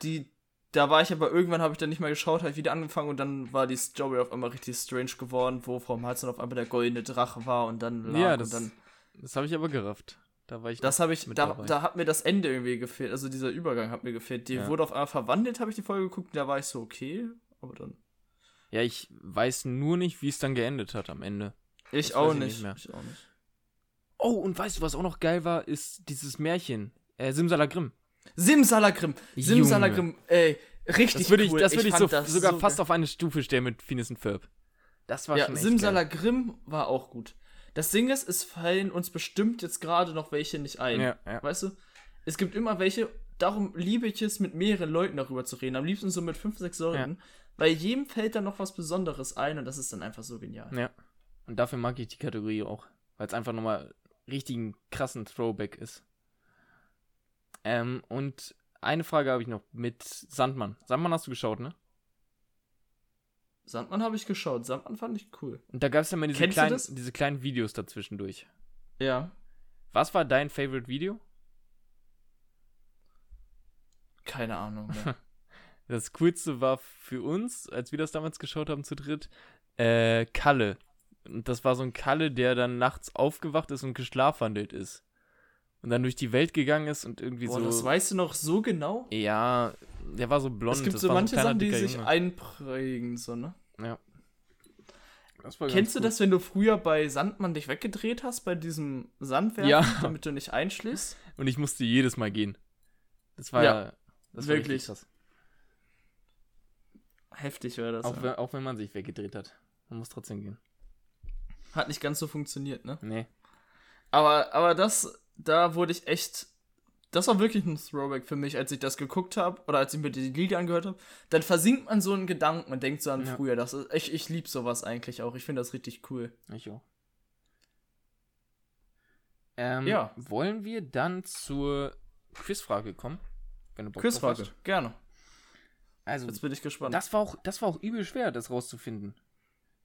Die, da war ich aber irgendwann habe ich dann nicht mehr geschaut, habe ich wieder angefangen und dann war die Story auf einmal richtig strange geworden, wo Frau Malzahn auf einmal der goldene Drache war und dann lag Ja, und das, dann. das habe ich aber gerafft. Da war ich Das habe ich, da, dabei. da hat mir das Ende irgendwie gefehlt, also dieser Übergang hat mir gefehlt. Die Ja. wurde auf einmal verwandelt, habe ich die Folge geguckt, da war ich so, okay, aber dann. Ja, ich weiß nur nicht, wie es dann geendet hat am Ende. Ich auch weiß ich nicht. nicht mehr. Ich auch nicht. Oh, und weißt du, was auch noch geil war, ist dieses Märchen. Äh, Simsalagrim. Simsalagrim! Simsalagrim, ey, richtig Das würde ich, cool. das würde ich, so, das sogar so fast auf eine Stufe stellen mit Phineas und Ferb. Das war Ja, schon echt geil. Simsalagrim war auch gut. Das Ding ist, es fallen uns bestimmt jetzt gerade noch welche nicht ein. Ja, ja. Weißt du? Es gibt immer welche, darum liebe ich es, mit mehreren Leuten darüber zu reden. Am liebsten so mit fünf, sechs Leuten. Weil jedem fällt dann noch was Besonderes ein und das ist dann einfach so genial. Ja. Und dafür mag ich die Kategorie auch. Weil es einfach nochmal richtig einen krassen Throwback ist. Ähm, und eine Frage habe ich noch mit Sandmann. Sandmann hast du geschaut, ne? Sandmann habe ich geschaut. Sandmann fand ich cool. Und da gab es ja mal diese kleinen, diese kleinen Videos dazwischendurch. Ja. Was war dein Favorite Video? Keine Ahnung. Mehr. [laughs] Das coolste war für uns, als wir das damals geschaut haben zu dritt, äh, Kalle. Und das war so ein Kalle, der dann nachts aufgewacht ist und geschlafwandelt ist. Und dann durch die Welt gegangen ist und irgendwie Boah, so. das weißt du noch so genau? ja, der war so blond. es gibt so war manche kleiner, Sachen, die sich Junge. einprägen, so, ne? Ja. War Kennst du ganz das, wenn du früher bei Sandmann dich weggedreht hast, bei diesem Sandwerfen, Ja. [laughs] damit du nicht einschläfst? gut. Und ich musste jedes Mal gehen. Das war Ja, ja. Das war wirklich. krass. Heftig wäre das. Auch, ja. wenn, auch wenn man sich weggedreht hat. Man muss trotzdem gehen. Hat nicht ganz so funktioniert, ne? Nee. Aber, aber das, da wurde ich echt. Das war wirklich ein Throwback für mich, als ich das geguckt habe oder als ich mir die Lieder angehört habe. Dann versinkt man so in Gedanken und denkt so an Ja. früher. Das ist, ich ich liebe sowas eigentlich auch. Ich finde das richtig cool. Ich auch. Ähm, Ja. Wollen wir dann zur Quizfrage kommen? Quizfrage, gerne. Also, Jetzt bin ich gespannt. das war, auch, das war auch übel schwer, das rauszufinden.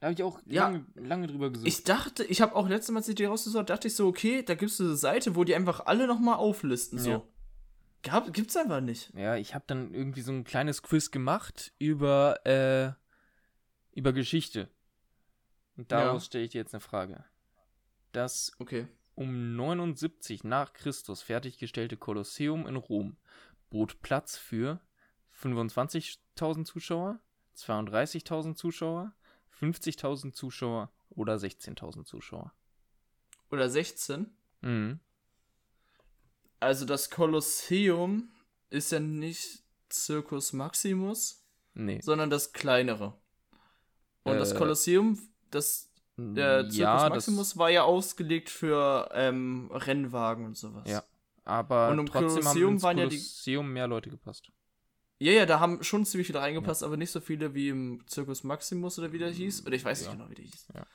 Da habe ich auch Ja. lange, lange drüber gesucht. Ich dachte, ich habe auch letztes Mal, als ich die rausgesucht habe, dachte ich so, okay, da gibt es eine Seite, wo die einfach alle nochmal auflisten. So. Ja. Gab, gibt's einfach nicht. ja, ich habe dann irgendwie so ein kleines Quiz gemacht über, äh, über Geschichte. Und daraus Ja. stelle ich dir jetzt eine Frage. Das Okay. um 79 nach Christus fertiggestellte Kolosseum in Rom bot Platz für 25.000 Zuschauer, 32.000 Zuschauer, 50.000 Zuschauer oder 16.000 Zuschauer. Oder 16. Mhm. Also das Kolosseum ist ja nicht Circus Maximus, Nee. sondern das kleinere. Und das Äh, Kolosseum, das der Circus ja, Maximus das, war ja ausgelegt für ähm, Rennwagen und sowas. Ja. aber Und im trotzdem haben Kolosseum ins waren ja die- Kolosseum mehr Leute gepasst. Ja, ja, da haben schon ziemlich viele reingepasst, aber nicht so viele wie im Circus Maximus oder wie der hieß. Oder ich weiß Ja. nicht genau, wie der hieß. Ja.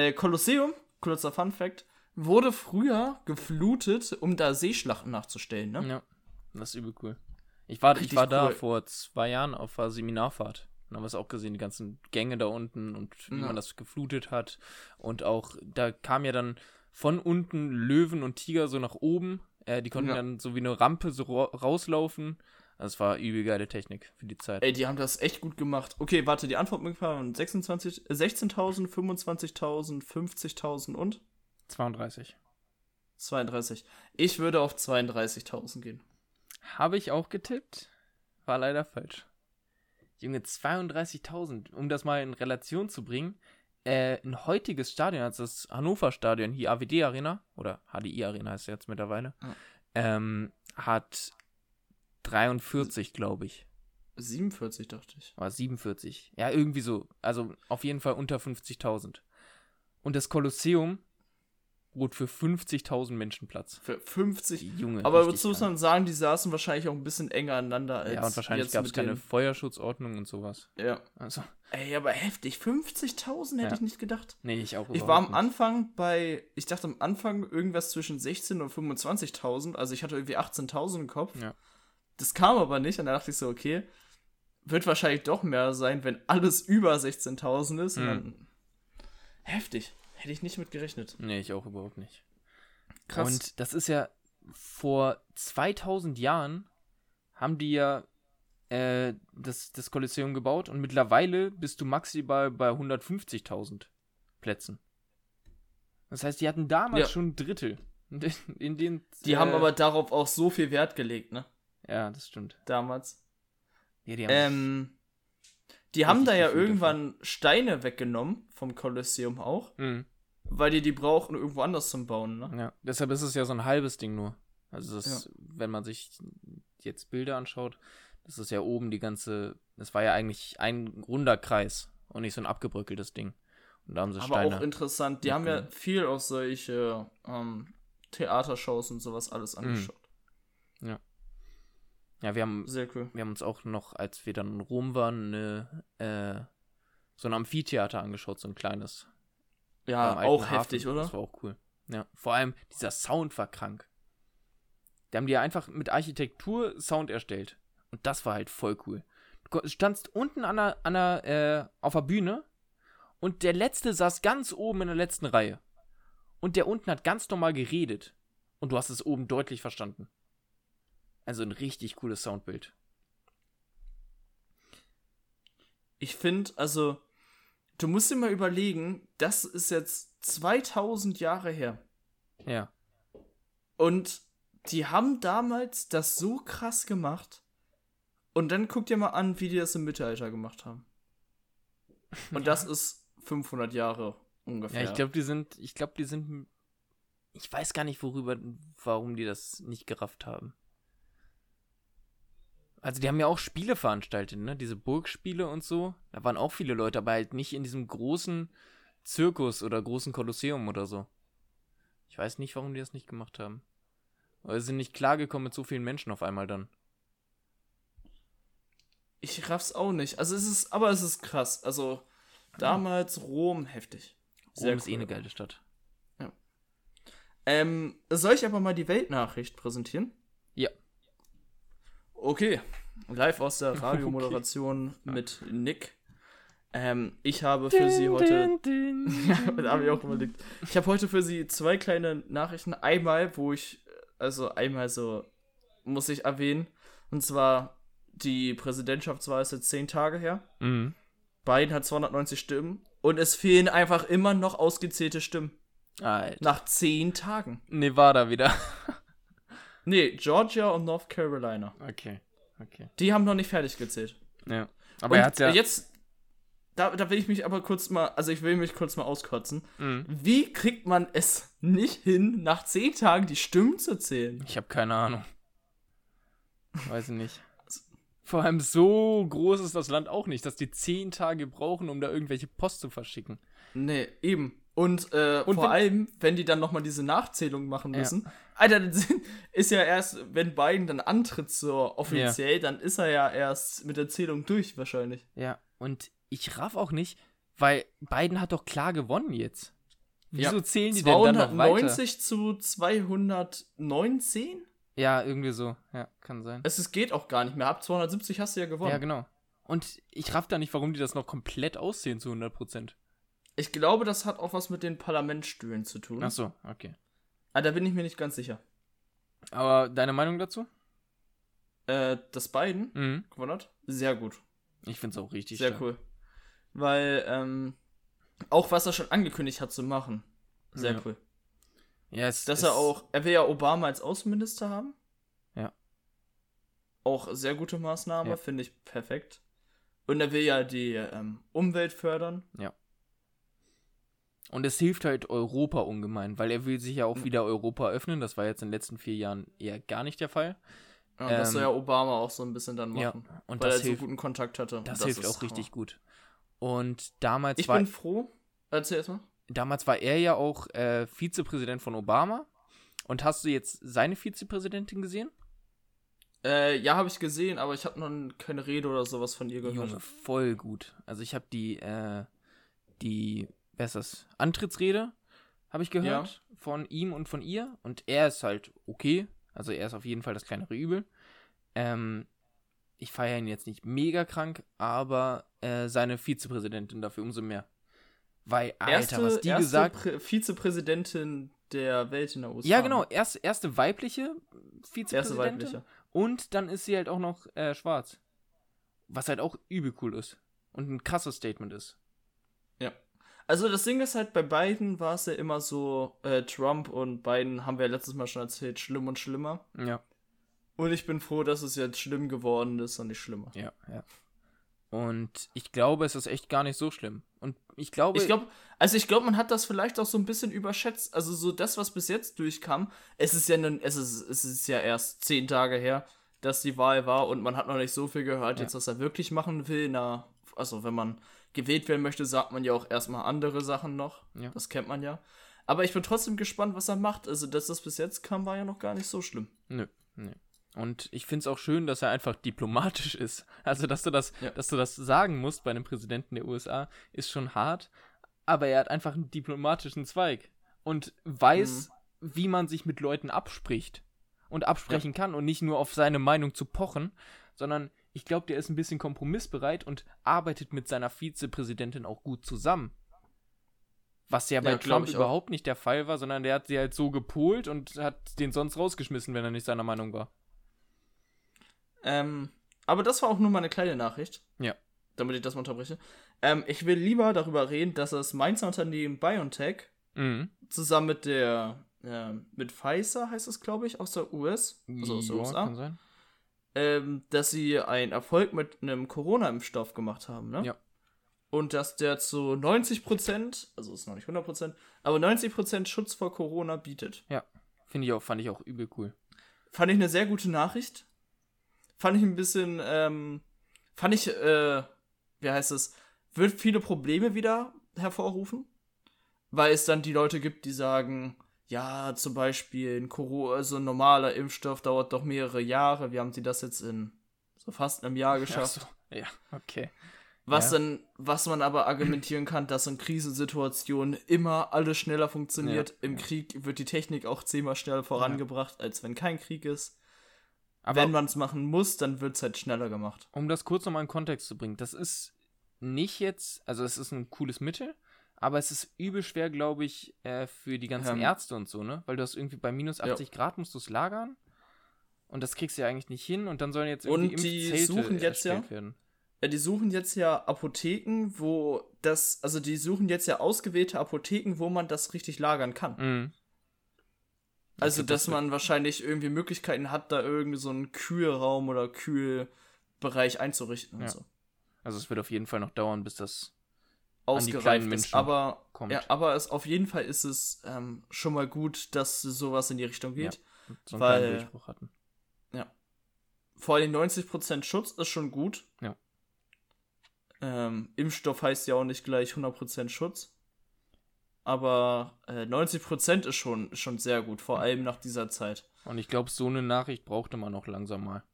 Äh, Kolosseum, kurzer Fun Fact, wurde früher geflutet, um da Seeschlachten nachzustellen, ne? Ja, das ist übel cool. Ich war, ich war da cool. vor zwei Jahren auf einer Seminarfahrt. Und haben wir es auch gesehen, die ganzen Gänge da unten und wie Ja. man das geflutet hat. Und auch, da kam ja dann von unten Löwen und Tiger so nach oben. Äh, die konnten Ja. dann so wie eine Rampe so ra rauslaufen. Also es war übel geile Technik für die Zeit. Ey, die haben das echt gut gemacht. Okay, warte, die Antwortmöglichkeiten waren 26, äh, 16.000, 25.000, 50.000 und 32. 32. Ich würde auf 32.000 gehen. Habe ich auch getippt. War leider falsch. Junge, 32.000. Um das mal in Relation zu bringen, äh, ein heutiges Stadion, also das Hannover Stadion, hier AWD Arena, oder HDI Arena heißt es jetzt mittlerweile, Ja. ähm, hat 43, glaube ich. 47, dachte ich. Oder 47. Ja, irgendwie so. Also auf jeden Fall unter 50.000. Und das Kolosseum bot für 50.000 Menschen Platz. Für 50. Junge. Aber dazu muss man sagen, die saßen wahrscheinlich auch ein bisschen enger aneinander als Ja, und wahrscheinlich gab es keine den- Feuerschutzordnung und sowas. Ja. Also, Ey, aber heftig. 50.000 hätte Ja. ich nicht gedacht. nee, ich auch Ich war am nicht. Anfang bei, ich dachte am Anfang irgendwas zwischen 16 und 25.000. Also ich hatte irgendwie 18.000 im Kopf. Ja. Das kam aber nicht. Und dann dachte ich so, okay, wird wahrscheinlich doch mehr sein, wenn alles über 16.000 ist. Mhm. heftig. Hätte ich nicht mit gerechnet. Nee, ich auch überhaupt nicht. Krass. Und das ist ja vor 2000 Jahren haben die ja äh, das, das Kolosseum gebaut und mittlerweile bist du maximal bei 150.000 Plätzen. Das heißt, die hatten damals Ja. schon ein Drittel. In, [laughs] in den, die äh, haben aber darauf auch so viel Wert gelegt, ne? Ja, das stimmt. Damals. Ja, die haben Ähm, die haben da ja irgendwann Steine weggenommen vom Kolosseum auch, Mhm. weil die die brauchen irgendwo anders zum Bauen, ne? Ja, deshalb ist es ja so ein halbes Ding nur. Also das, wenn man sich jetzt Bilder anschaut, das ist ja oben die ganze, das war ja eigentlich ein runder Kreis und nicht so ein abgebröckeltes Ding. Und da haben sie Aber Steine. auch interessant, die haben ja viel auf solche ähm, Theatershows und sowas alles Mhm. angeschaut. Ja, wir haben, Sehr cool. wir haben uns auch noch, als wir dann in Rom waren, eine, äh, so ein Amphitheater angeschaut, so ein kleines. Ja, auch Hafen. heftig, oder? Das war auch cool. Ja, vor allem dieser Sound war krank. Die haben die einfach mit Architektur Sound erstellt. Und das war halt voll cool. Du standst unten an der, an der, äh, auf der Bühne und der Letzte saß ganz oben in der letzten Reihe. Und der unten hat ganz normal geredet. Und du hast es oben deutlich verstanden. Also ein richtig cooles Soundbild. Ich finde, also, du musst dir mal überlegen, das ist jetzt 2000 Jahre her. Ja. Und die haben damals das so krass gemacht. Und dann guck dir mal an, wie die das im Mittelalter gemacht haben. Und das ist 500 Jahre ungefähr. Ja, ich glaube, die sind, ich glaube, die sind, ich weiß gar nicht, worüber, warum die das nicht gerafft haben. Also, die haben ja auch Spiele veranstaltet, ne? Diese Burgspiele und so. Da waren auch viele Leute, aber halt nicht in diesem großen Zirkus oder großen Kolosseum oder so. Ich weiß nicht, warum die das nicht gemacht haben. Oder sie sind nicht klargekommen mit so vielen Menschen auf einmal dann. Ich raff's auch nicht. Also es ist, aber es ist krass. Also damals Rom heftig. Rom ist eh eine geile Stadt. Ähm, soll ich aber mal die Weltnachricht präsentieren? Okay. Live aus der [laughs] Radiomoderation mit Nick. Ähm, ich habe für Sie heute. [laughs] Ja, da habe ich auch überlegt. Ich habe heute für Sie zwei kleine Nachrichten. Einmal, wo ich, also einmal so, muss ich erwähnen. Und zwar, die Präsidentschaftswahl ist jetzt zehn Tage her. Mhm. Biden hat 290 Stimmen. Und es fehlen einfach immer noch ausgezählte Stimmen. Alter. Nach zehn Tagen. Nevada wieder. [laughs] Nee, Georgia und North Carolina. Okay. Okay. Die haben noch nicht fertig gezählt. Ja. Aber und er hat ja. jetzt, da, da will ich mich aber kurz mal, also ich will mich kurz mal auskotzen. Mhm. Wie kriegt man es nicht hin, nach zehn Tagen die Stimmen zu zählen? Ich habe keine Ahnung. Weiß ich nicht. Vor allem so groß ist das Land auch nicht, dass die zehn Tage brauchen, um da irgendwelche Post zu verschicken. Nee, eben. Und, äh, Und vor wenn- allem, wenn die dann nochmal diese Nachzählung machen Ja. Alter, das ist ja erst, wenn Biden dann antritt so offiziell, dann ist er ja erst mit der Zählung durch wahrscheinlich. Ja, und ich raff auch nicht, weil Biden hat doch klar gewonnen jetzt. Wieso Ja, zählen die denn dann noch weiter? 290 zu 219? Ja, irgendwie so. Ja, kann sein. Es ist, geht auch gar nicht mehr. Ab 270 hast du ja gewonnen. Ja, genau. Und ich raff da nicht, warum die das noch komplett aussehen zu 100%. Ich glaube, das hat auch was mit den Parlamentsstühlen zu tun. Ach so, okay. Ah, da bin ich mir nicht ganz sicher. Aber deine Meinung dazu? Äh, das Biden Mhm. hat? Sehr gut. Ich find's auch richtig Sehr stark. cool. Weil, ähm, auch was er schon angekündigt hat zu machen. Sehr Ja. cool. Ja, es, Dass es, er auch, er will ja Obama als Außenminister haben. Ja. Auch sehr gute Maßnahme, Ja. finde ich perfekt. Und er will ja die ähm, Umwelt fördern. Und es hilft halt Europa ungemein, weil er will sich ja auch wieder Europa öffnen. Das war jetzt in den letzten vier Jahren eher gar nicht der Fall. Ja, das Ähm, soll ja Obama auch so ein bisschen dann Ja, machen. und weil das er so hilft, guten Kontakt hatte. das, Und hilft ist auch richtig gut. Und damals Ich war, bin froh. Erzähl erst mal. damals war er ja auch äh, Vizepräsident von Obama. Und hast du jetzt seine Vizepräsidentin gesehen? Äh, ja, habe ich gesehen, aber ich habe noch keine Rede oder sowas von ihr gehört. Junge, voll gut. Also ich habe die, äh, die, wer ist das? Antrittsrede habe ich gehört von ihm und von ihr. Und er ist halt okay. Also er ist auf jeden Fall das kleinere Übel. Ähm, ich feiere ihn jetzt nicht mega krank, aber äh, seine Vizepräsidentin dafür umso mehr. Weil, Alter, erste, was die erste gesagt Prä Vizepräsidentin der Welt in der USA. Ja, genau, erst, erste weibliche Vizepräsidentin. Erste weibliche. Und dann ist sie halt auch noch äh, schwarz. Was halt auch übel cool ist. Und ein krasses Statement ist. Also das Ding ist halt, bei beiden war es ja immer so, äh, Trump und Biden haben wir ja letztes Mal schon erzählt, schlimm und schlimmer. Ja. Und ich bin froh, dass es jetzt schlimm geworden ist und nicht schlimmer. Ja, ja. Und ich glaube, es ist echt gar nicht so schlimm. Und ich glaube. Ich glaube, also ich glaube, man hat das vielleicht auch so ein bisschen überschätzt. Also so das, was bis jetzt durchkam, es ist ja nun, es ist, es ist ja erst zehn Tage her, dass die Wahl war und man hat noch nicht so viel gehört, Ja. jetzt was er wirklich machen will. Na, also wenn man gewählt werden möchte, sagt man ja auch erstmal andere Sachen noch. Ja. Das kennt man ja. Aber ich bin trotzdem gespannt, was er macht. Also, dass das bis jetzt kam, war ja noch gar nicht so schlimm. Nö, nö. Und ich finde es auch schön, dass er einfach diplomatisch [laughs] ist. Also, dass du das, Ja. dass du das sagen musst bei einem Präsidenten der USA, ist schon hart. Aber er hat einfach einen diplomatischen Zweig und weiß, wie man sich mit Leuten abspricht und absprechen kann und nicht nur auf seine Meinung zu pochen, sondern ich glaube, der ist ein bisschen kompromissbereit und arbeitet mit seiner Vizepräsidentin auch gut zusammen. Was ja bei Ja, Trump überhaupt nicht der Fall war, sondern der hat sie halt so gepolt und hat den sonst rausgeschmissen, wenn er nicht seiner Meinung war. Ähm, aber das war auch nur mal eine kleine Nachricht. Ja. Damit ich das mal unterbreche. Ähm, ich will lieber darüber reden, dass das Mainzer Unternehmen BioNTech Mhm. zusammen mit der, ähm, mit Pfizer heißt es, glaube ich, aus der US, also aus der Ja, USA, sein. Ähm, dass sie einen Erfolg mit einem Corona-Impfstoff gemacht haben, ne? Ja. Und dass der zu 90%, also ist noch nicht 100%, aber 90% Schutz vor Corona bietet. Finde ich auch, fand ich auch übel cool. Fand ich eine sehr gute Nachricht. Fand ich ein bisschen, ähm, fand ich, äh, wie heißt es, wird viele Probleme wieder hervorrufen, weil es dann die Leute gibt, die sagen, ja, zum Beispiel ein Corona, also ein normaler Impfstoff dauert doch mehrere Jahre. Wie haben sie das jetzt in so fast einem Jahr geschafft? So, ja, okay. Was Ja. dann, was man aber argumentieren kann, dass in Krisensituationen immer alles schneller funktioniert. Ja, Im ja. Krieg wird die Technik auch zehnmal schneller vorangebracht, als wenn kein Krieg ist. Aber wenn man es machen muss, dann wird es halt schneller gemacht. um das kurz nochmal in Kontext zu bringen, das ist nicht jetzt, also es ist ein cooles Mittel, aber es ist übel schwer, glaube ich, äh, für die ganzen Ähm. Ärzte und so, ne? Weil du hast irgendwie bei minus 80 Grad musst du es lagern und das kriegst du ja eigentlich nicht hin und dann sollen jetzt irgendwie Und die Impfzelte suchen jetzt ja- werden. Ja, die suchen jetzt ja Apotheken, wo das, also die suchen jetzt ja ausgewählte Apotheken, wo man das richtig lagern kann. Mhm. Also, das dass wird- man wahrscheinlich irgendwie Möglichkeiten hat, da irgendwie so einen Kühlraum oder Kühlbereich einzurichten und Ja. so. Also es wird auf jeden Fall noch dauern, bis das Ausgereift ist. Aber, kommt. ja, aber es, auf jeden Fall ist es ähm, schon mal gut, dass sowas in die Richtung geht. so einen weil- Durchbruch hatten. Vor allem 90% Schutz ist schon gut. Ja. Ähm, Impfstoff heißt ja auch nicht gleich 100% Schutz. Aber äh, 90% ist schon, schon sehr gut, vor allem nach dieser Zeit. Und ich glaube, so eine Nachricht brauchte man auch langsam mal.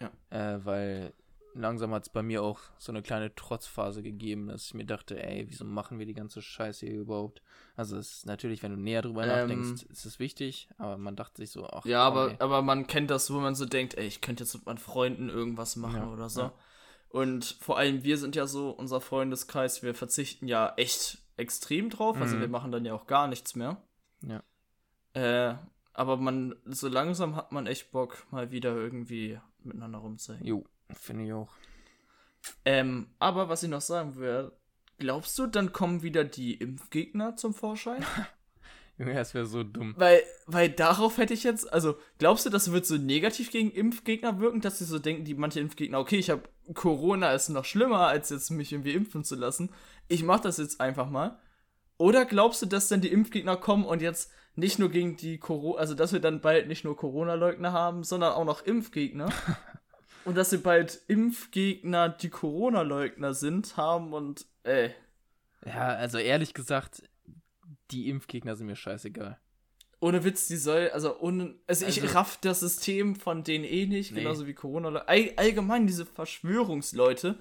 Ja. Äh, weil langsam hat es bei mir auch so eine kleine Trotzphase gegeben, dass ich mir dachte, ey, wieso machen wir die ganze Scheiße hier überhaupt? Also es ist natürlich, wenn du näher drüber Ähm, nachdenkst, ist es wichtig, aber man dachte sich so, ach Ja, aber, ey. aber man kennt das, wo man so denkt, ey, ich könnte jetzt mit meinen Freunden irgendwas machen Ja, oder so. ja. Und vor allem wir sind ja so, unser Freundeskreis, wir verzichten ja echt extrem drauf. Also Mhm. wir machen dann ja auch gar nichts mehr. Ja. Äh, aber man, so langsam hat man echt Bock, mal wieder irgendwie miteinander rumzuhängen. Jo, finde ich auch. Ähm, aber was ich noch sagen will, glaubst du, dann kommen wieder die Impfgegner zum Vorschein? [laughs] Junge, das wäre so dumm. Weil, weil darauf hätte ich jetzt, also glaubst du, das wird so negativ gegen Impfgegner wirken, dass sie so denken, die manche Impfgegner, okay, ich habe Corona ist noch schlimmer, als jetzt mich irgendwie impfen zu lassen. Ich mach das jetzt einfach mal. Oder glaubst du, dass dann die Impfgegner kommen und jetzt nicht nur gegen die Corona, also dass wir dann bald nicht nur Corona-Leugner haben, sondern auch noch Impfgegner? [laughs] und dass wir bald Impfgegner, die Corona-Leugner sind, haben und, ey. Ja, also ehrlich gesagt, die Impfgegner sind mir scheißegal. Ohne Witz, die soll, also ohne, also, ich Also- raff das System von denen eh nicht, Nee. genauso wie Corona. All, allgemein diese Verschwörungsleute.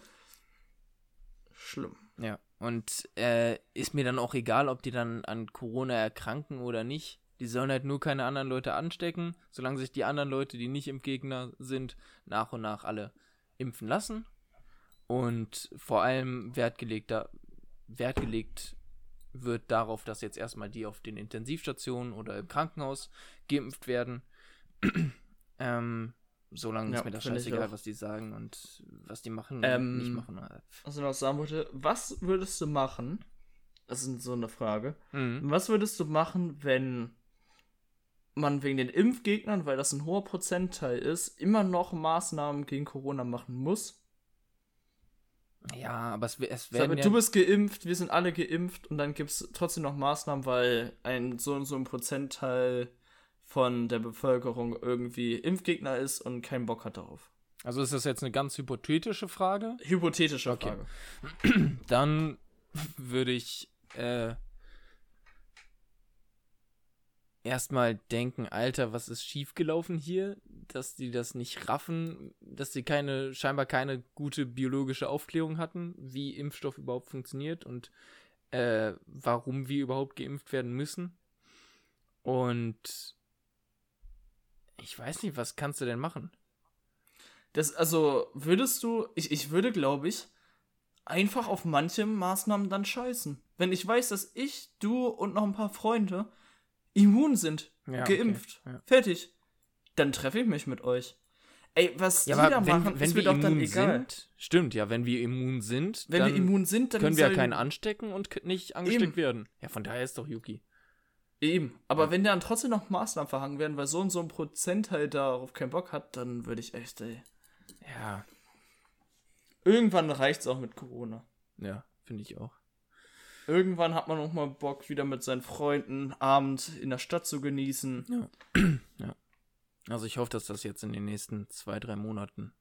Schlimm. Ja, und äh, ist mir dann auch egal, ob die dann an Corona erkranken oder nicht. Die sollen halt nur keine anderen Leute anstecken, solange sich die anderen Leute, die nicht Impfgegner sind, nach und nach alle impfen lassen. Und vor allem Wert gelegt, da, Wert gelegt wird darauf, dass jetzt erstmal die auf den Intensivstationen oder im Krankenhaus geimpft werden. [clears throat] ähm, solange Ja, ist mir das scheißegal, was die sagen und was die machen und Ähm, nicht machen. Was ich noch sagen wollte, was würdest du machen? Das ist so eine Frage. Mhm. Was würdest du machen, wenn man wegen den Impfgegnern, weil das ein hoher Prozentteil ist, immer noch Maßnahmen gegen Corona machen muss? Ja, aber es, es Sag werden mal, ja, du bist geimpft, wir sind alle geimpft und dann gibt es trotzdem noch Maßnahmen, weil ein so und so ein Prozentteil von der Bevölkerung irgendwie Impfgegner ist und keinen Bock hat darauf. Also ist das jetzt eine ganz hypothetische Frage? Hypothetische Okay. Frage. [clears throat] Dann würde ich äh, erstmal denken, Alter, was ist schiefgelaufen hier? Dass die das nicht raffen, dass sie keine, scheinbar keine gute biologische Aufklärung hatten, wie Impfstoff überhaupt funktioniert und äh, warum wir überhaupt geimpft werden müssen. Und ich weiß nicht, was kannst du denn machen? Das, also, würdest du, ich, ich würde, glaube ich, einfach auf manche Maßnahmen dann scheißen. Wenn ich weiß, dass ich, du und noch ein paar Freunde immun sind, Ja, okay, geimpft, ja. fertig, dann treffe ich mich mit euch. Ey, was Ja, die da wenn, machen, wenn ist wir mir doch dann immun egal. sind, stimmt, ja, wenn wir immun sind, Wenn dann wir immun sind, dann können wir ja sollen- keinen anstecken und nicht angesteckt Eben. werden. Ja, von daher ist doch Yuki. Eben. Aber Ja. wenn dann trotzdem noch Maßnahmen verhangen werden, weil so und so ein Prozent halt darauf keinen Bock hat, dann würde ich echt, ey. Ja, Irgendwann reicht's auch mit Corona. ja, finde ich auch. Irgendwann hat man auch mal Bock, wieder mit seinen Freunden Abend in der Stadt zu genießen. [clears throat] Also ich hoffe, dass das jetzt in den nächsten zwei, drei Monaten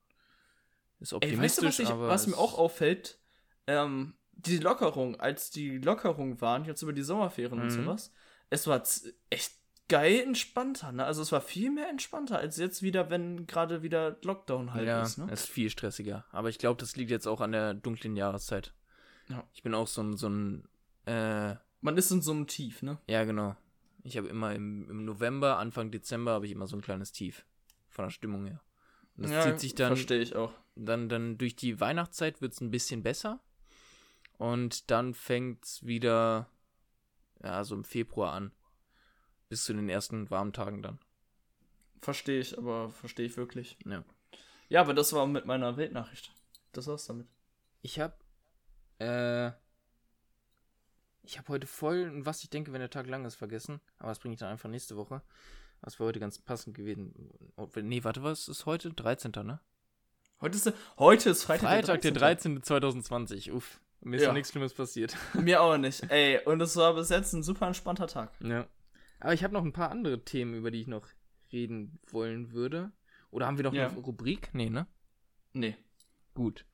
ist Ey, optimistisch, weißt du, was, ich, was mir auch auffällt? Ähm, die Lockerung, als die Lockerungen waren, jetzt über die Sommerferien und Mhm. sowas, es war echt geil entspannter, ne? Also es war viel mehr entspannter als jetzt wieder, wenn gerade wieder Lockdown halt ja, ist, ne? es ist viel stressiger. Aber ich glaube, das liegt jetzt auch an der dunklen Jahreszeit. Ja. Ich bin auch so ein, so ein, äh, Man ist in so einem Tief, ne? ja genau. Ich habe immer im, im November, Anfang Dezember habe ich immer so ein kleines Tief. Von der Stimmung her. Und das zieht sich dann Verstehe ich auch. dann, dann durch die Weihnachtszeit wird es ein bisschen besser. Und dann fängt es wieder, ja, so im Februar an. Bis zu den ersten warmen Tagen dann. Verstehe ich, aber verstehe ich wirklich. Ja. Ja, aber das war mit meiner Weltnachricht. Das war's damit. Ich habe, äh, ich habe heute voll, was ich denke, wenn der Tag lang ist, vergessen. Aber das bringe ich dann einfach nächste Woche. Was wäre heute ganz passend gewesen. Oh, nee, warte, was ist heute? 13. ne? Heute ist, heute ist Freitag, Freitag, der 13. 2020. Uff. Mir ist Ja. noch nichts Schlimmes passiert. [laughs] Mir auch nicht. Ey, und es war bis jetzt ein super entspannter Tag. Ja. Aber ich habe noch ein paar andere Themen, über die ich noch reden wollen würde. Oder haben wir noch Ja. eine Rubrik? Nee, ne? Nee. Gut.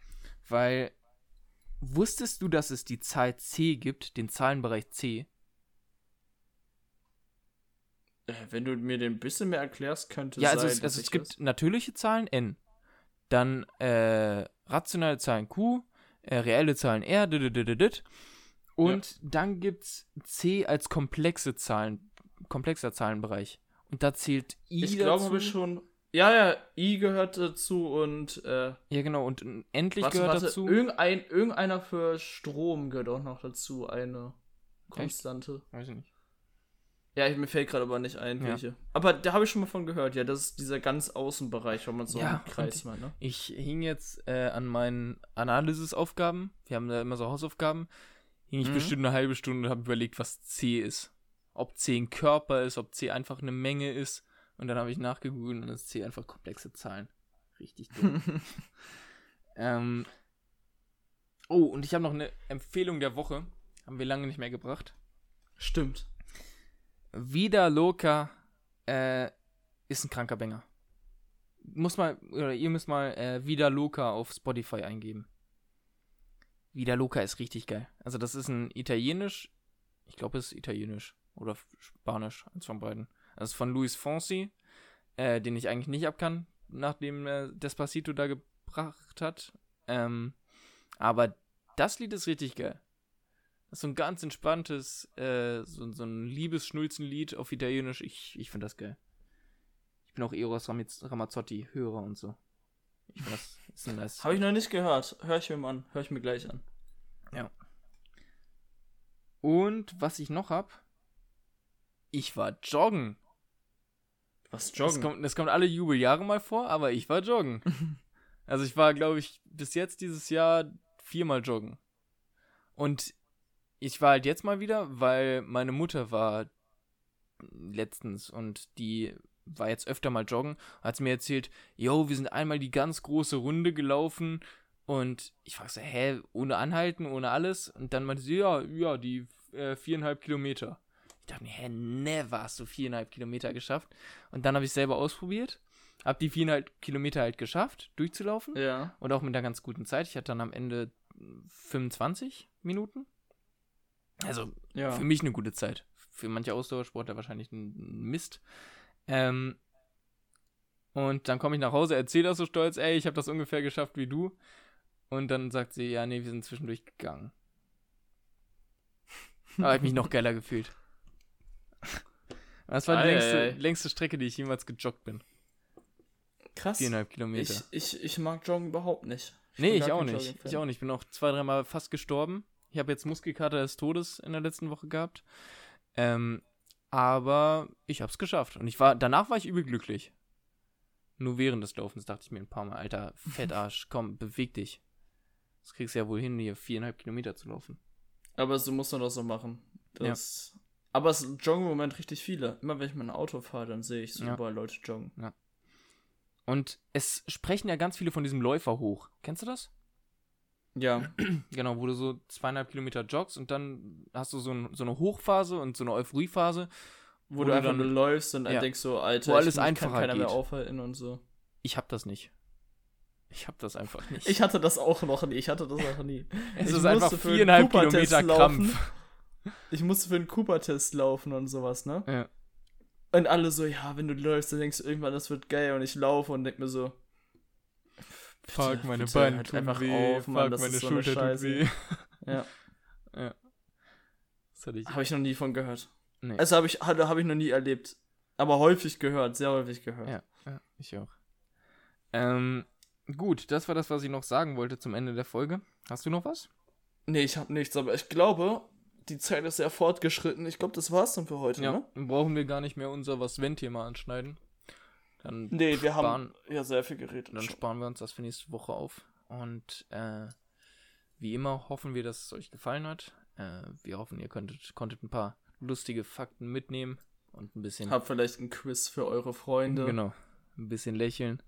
Weil wusstest du, dass es die Zahl C gibt, den Zahlenbereich C? Äh, Wenn du mir den ein bisschen mehr erklärst, könnte ja, sein, also es, dass also es gibt natürliche Zahlen N. Dann äh, rationale Zahlen Q, äh, reelle Zahlen R, dit. und dann gibt's C als komplexe Zahlen, komplexer Zahlenbereich. Und da zählt I Ich glaube, habe schon. Ja, ja, I gehört dazu und äh, Ja, genau, und endlich warte, gehört warte, dazu. Irgendein, irgendeiner für Strom gehört auch noch dazu, eine Konstante. Weiß ich nicht. Ja, ich, mir fällt gerade aber nicht ein, Ja. welche. Aber da habe ich schon mal von gehört, ja, das ist dieser ganz Außenbereich, wenn man so Ja, einen Kreis macht, ne? Ich hing jetzt äh, an meinen Analysis-Aufgaben. Wir haben da immer so Hausaufgaben. Hing ich Mhm. bestimmt eine halbe Stunde und habe überlegt, was C ist. Ob C ein Körper ist, ob C einfach eine Menge ist. Und dann habe ich nachgegoogelt und ist C einfach komplexe Zahlen. Richtig dumm. [laughs] ähm, oh, und ich habe noch eine Empfehlung der Woche. Haben wir lange nicht mehr gebracht. Stimmt. Vida Loca äh, ist ein kranker Banger. Muss mal, oder ihr müsst mal äh, Vida Loca auf Spotify eingeben. Vida Loca ist richtig geil. Also das ist ein italienisch, ich glaube es ist italienisch oder spanisch, eins von beiden. Das ist von Luis Fonsi, äh, den ich eigentlich nicht abkann, nachdem äh, Despacito da gebracht hat. Ähm, aber das Lied ist richtig geil. Das ist so ein ganz entspanntes, äh, so, so ein Liebesschnulzenlied auf Italienisch. Ich, ich finde das geil. Ich bin auch Eros Ramiz- Ramazzotti-Hörer und so. Ich finde das ist ein nice. [laughs] Habe ich noch nicht gehört. Hör ich mir mal an. Hör ich mir gleich an. Und was ich noch hab, ich war joggen. Was Das joggen? kommt, das kommt alle Jubeljahre mal vor, aber ich war joggen. [laughs] also ich war, glaube ich, bis jetzt dieses Jahr viermal joggen. Und ich war halt jetzt mal wieder, weil meine Mutter war letztens und die war jetzt öfter mal joggen, hat sie mir erzählt, yo, wir sind einmal die ganz große Runde gelaufen und ich frag so, hä, ohne Anhalten, ohne alles? Und dann meinte sie, ja, ja, die äh, viereinhalb Kilometer. Ich dachte mir, hä, never hast du viereinhalb Kilometer geschafft. Und dann habe ich selber ausprobiert Hab die viereinhalb Kilometer halt geschafft, durchzulaufen. Ja. Und auch mit einer ganz guten Zeit. Ich hatte dann am Ende 25 Minuten. Also Ja. für mich eine gute Zeit. Für manche Ausdauersportler wahrscheinlich ein Mist. Ähm, und dann komme ich nach Hause, erzähle das so stolz, ey, ich habe das ungefähr geschafft wie du. Und dann sagt sie, ja, nee, wir sind zwischendurch gegangen. [laughs] Da habe ich mich noch geiler gefühlt. Das war die Ei, längste, ei. längste Strecke, die ich jemals gejoggt bin. Krass. Viereinhalb Kilometer. Ich, ich, ich mag Joggen überhaupt nicht. nee, bin ich auch nicht. Ich auch nicht. Ich bin auch zwei, dreimal fast gestorben. Ich habe jetzt Muskelkater des Todes in der letzten Woche gehabt. Ähm, aber ich habe es geschafft. Und ich war, danach war ich übel glücklich. Nur während des Laufens dachte ich mir ein paar Mal, alter Fettarsch, [laughs] komm, beweg dich. Das kriegst du ja wohl hin, hier viereinhalb Kilometer zu laufen. Aber so muss man das so machen. Das, Aber es joggen im Moment richtig viele. Immer wenn ich mein Auto fahre, dann sehe ich so Ja. überall Leute joggen. Und es sprechen ja ganz viele von diesem Läufer hoch. Kennst du das? Ja. [clears throat] Genau, wo du so zweieinhalb Kilometer joggst und dann hast du so, ein, so eine Hochphase und so eine Euphoriephase. Wo, Wo du einfach dann- nur läufst und dann ja. denkst so, Alter, Wo alles ich kann keiner mehr geht. aufhalten und so. Ich hab das nicht. Ich hab das einfach nicht. Ich hatte das auch noch nie. Ich hatte das auch nie. [laughs] es ich ist einfach viereinhalb Kilometer laufen. Ich musste für einen Cooper-Test laufen und sowas, ne? Ja. Und alle so, ja, wenn du läufst, dann denkst du irgendwann, das wird geil. Und ich laufe und denk mir so, Fuck, meine bitte, Beine halt einfach weh. auf, Mann, fuck, meine so Schulter tut weh. [laughs] Ja. ja. Das hatte ich. Habe ich noch nie von gehört. Nee. Also habe ich, hatte- hab ich noch nie erlebt. Aber häufig gehört, sehr häufig gehört. Ja, ja, ich auch. Ähm, gut, das war das, was ich noch sagen wollte zum Ende der Folge. Hast du noch was? Nee, ich habe nichts, aber ich glaube, die Zeit ist sehr fortgeschritten. Ich glaube, das war's dann für heute, ne? Dann brauchen wir gar nicht mehr unser Was-Wenn-Thema anschneiden. Dann, Nee, wir haben Sparen. ja sehr viel geredet. dann schon. sparen wir uns das für nächste Woche auf. Und äh, wie immer hoffen wir, dass es euch gefallen hat. Äh, wir hoffen, ihr könntet, konntet ein paar lustige Fakten mitnehmen und ein bisschen Hab vielleicht ein Quiz für eure Freunde. Genau. Ein bisschen lächeln.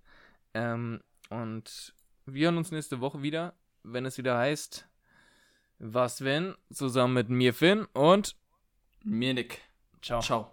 Ähm, und wir hören uns nächste Woche wieder, wenn es wieder heißt, was wenn, zusammen mit mir Finn und Mir Nick. ciao. Ciao.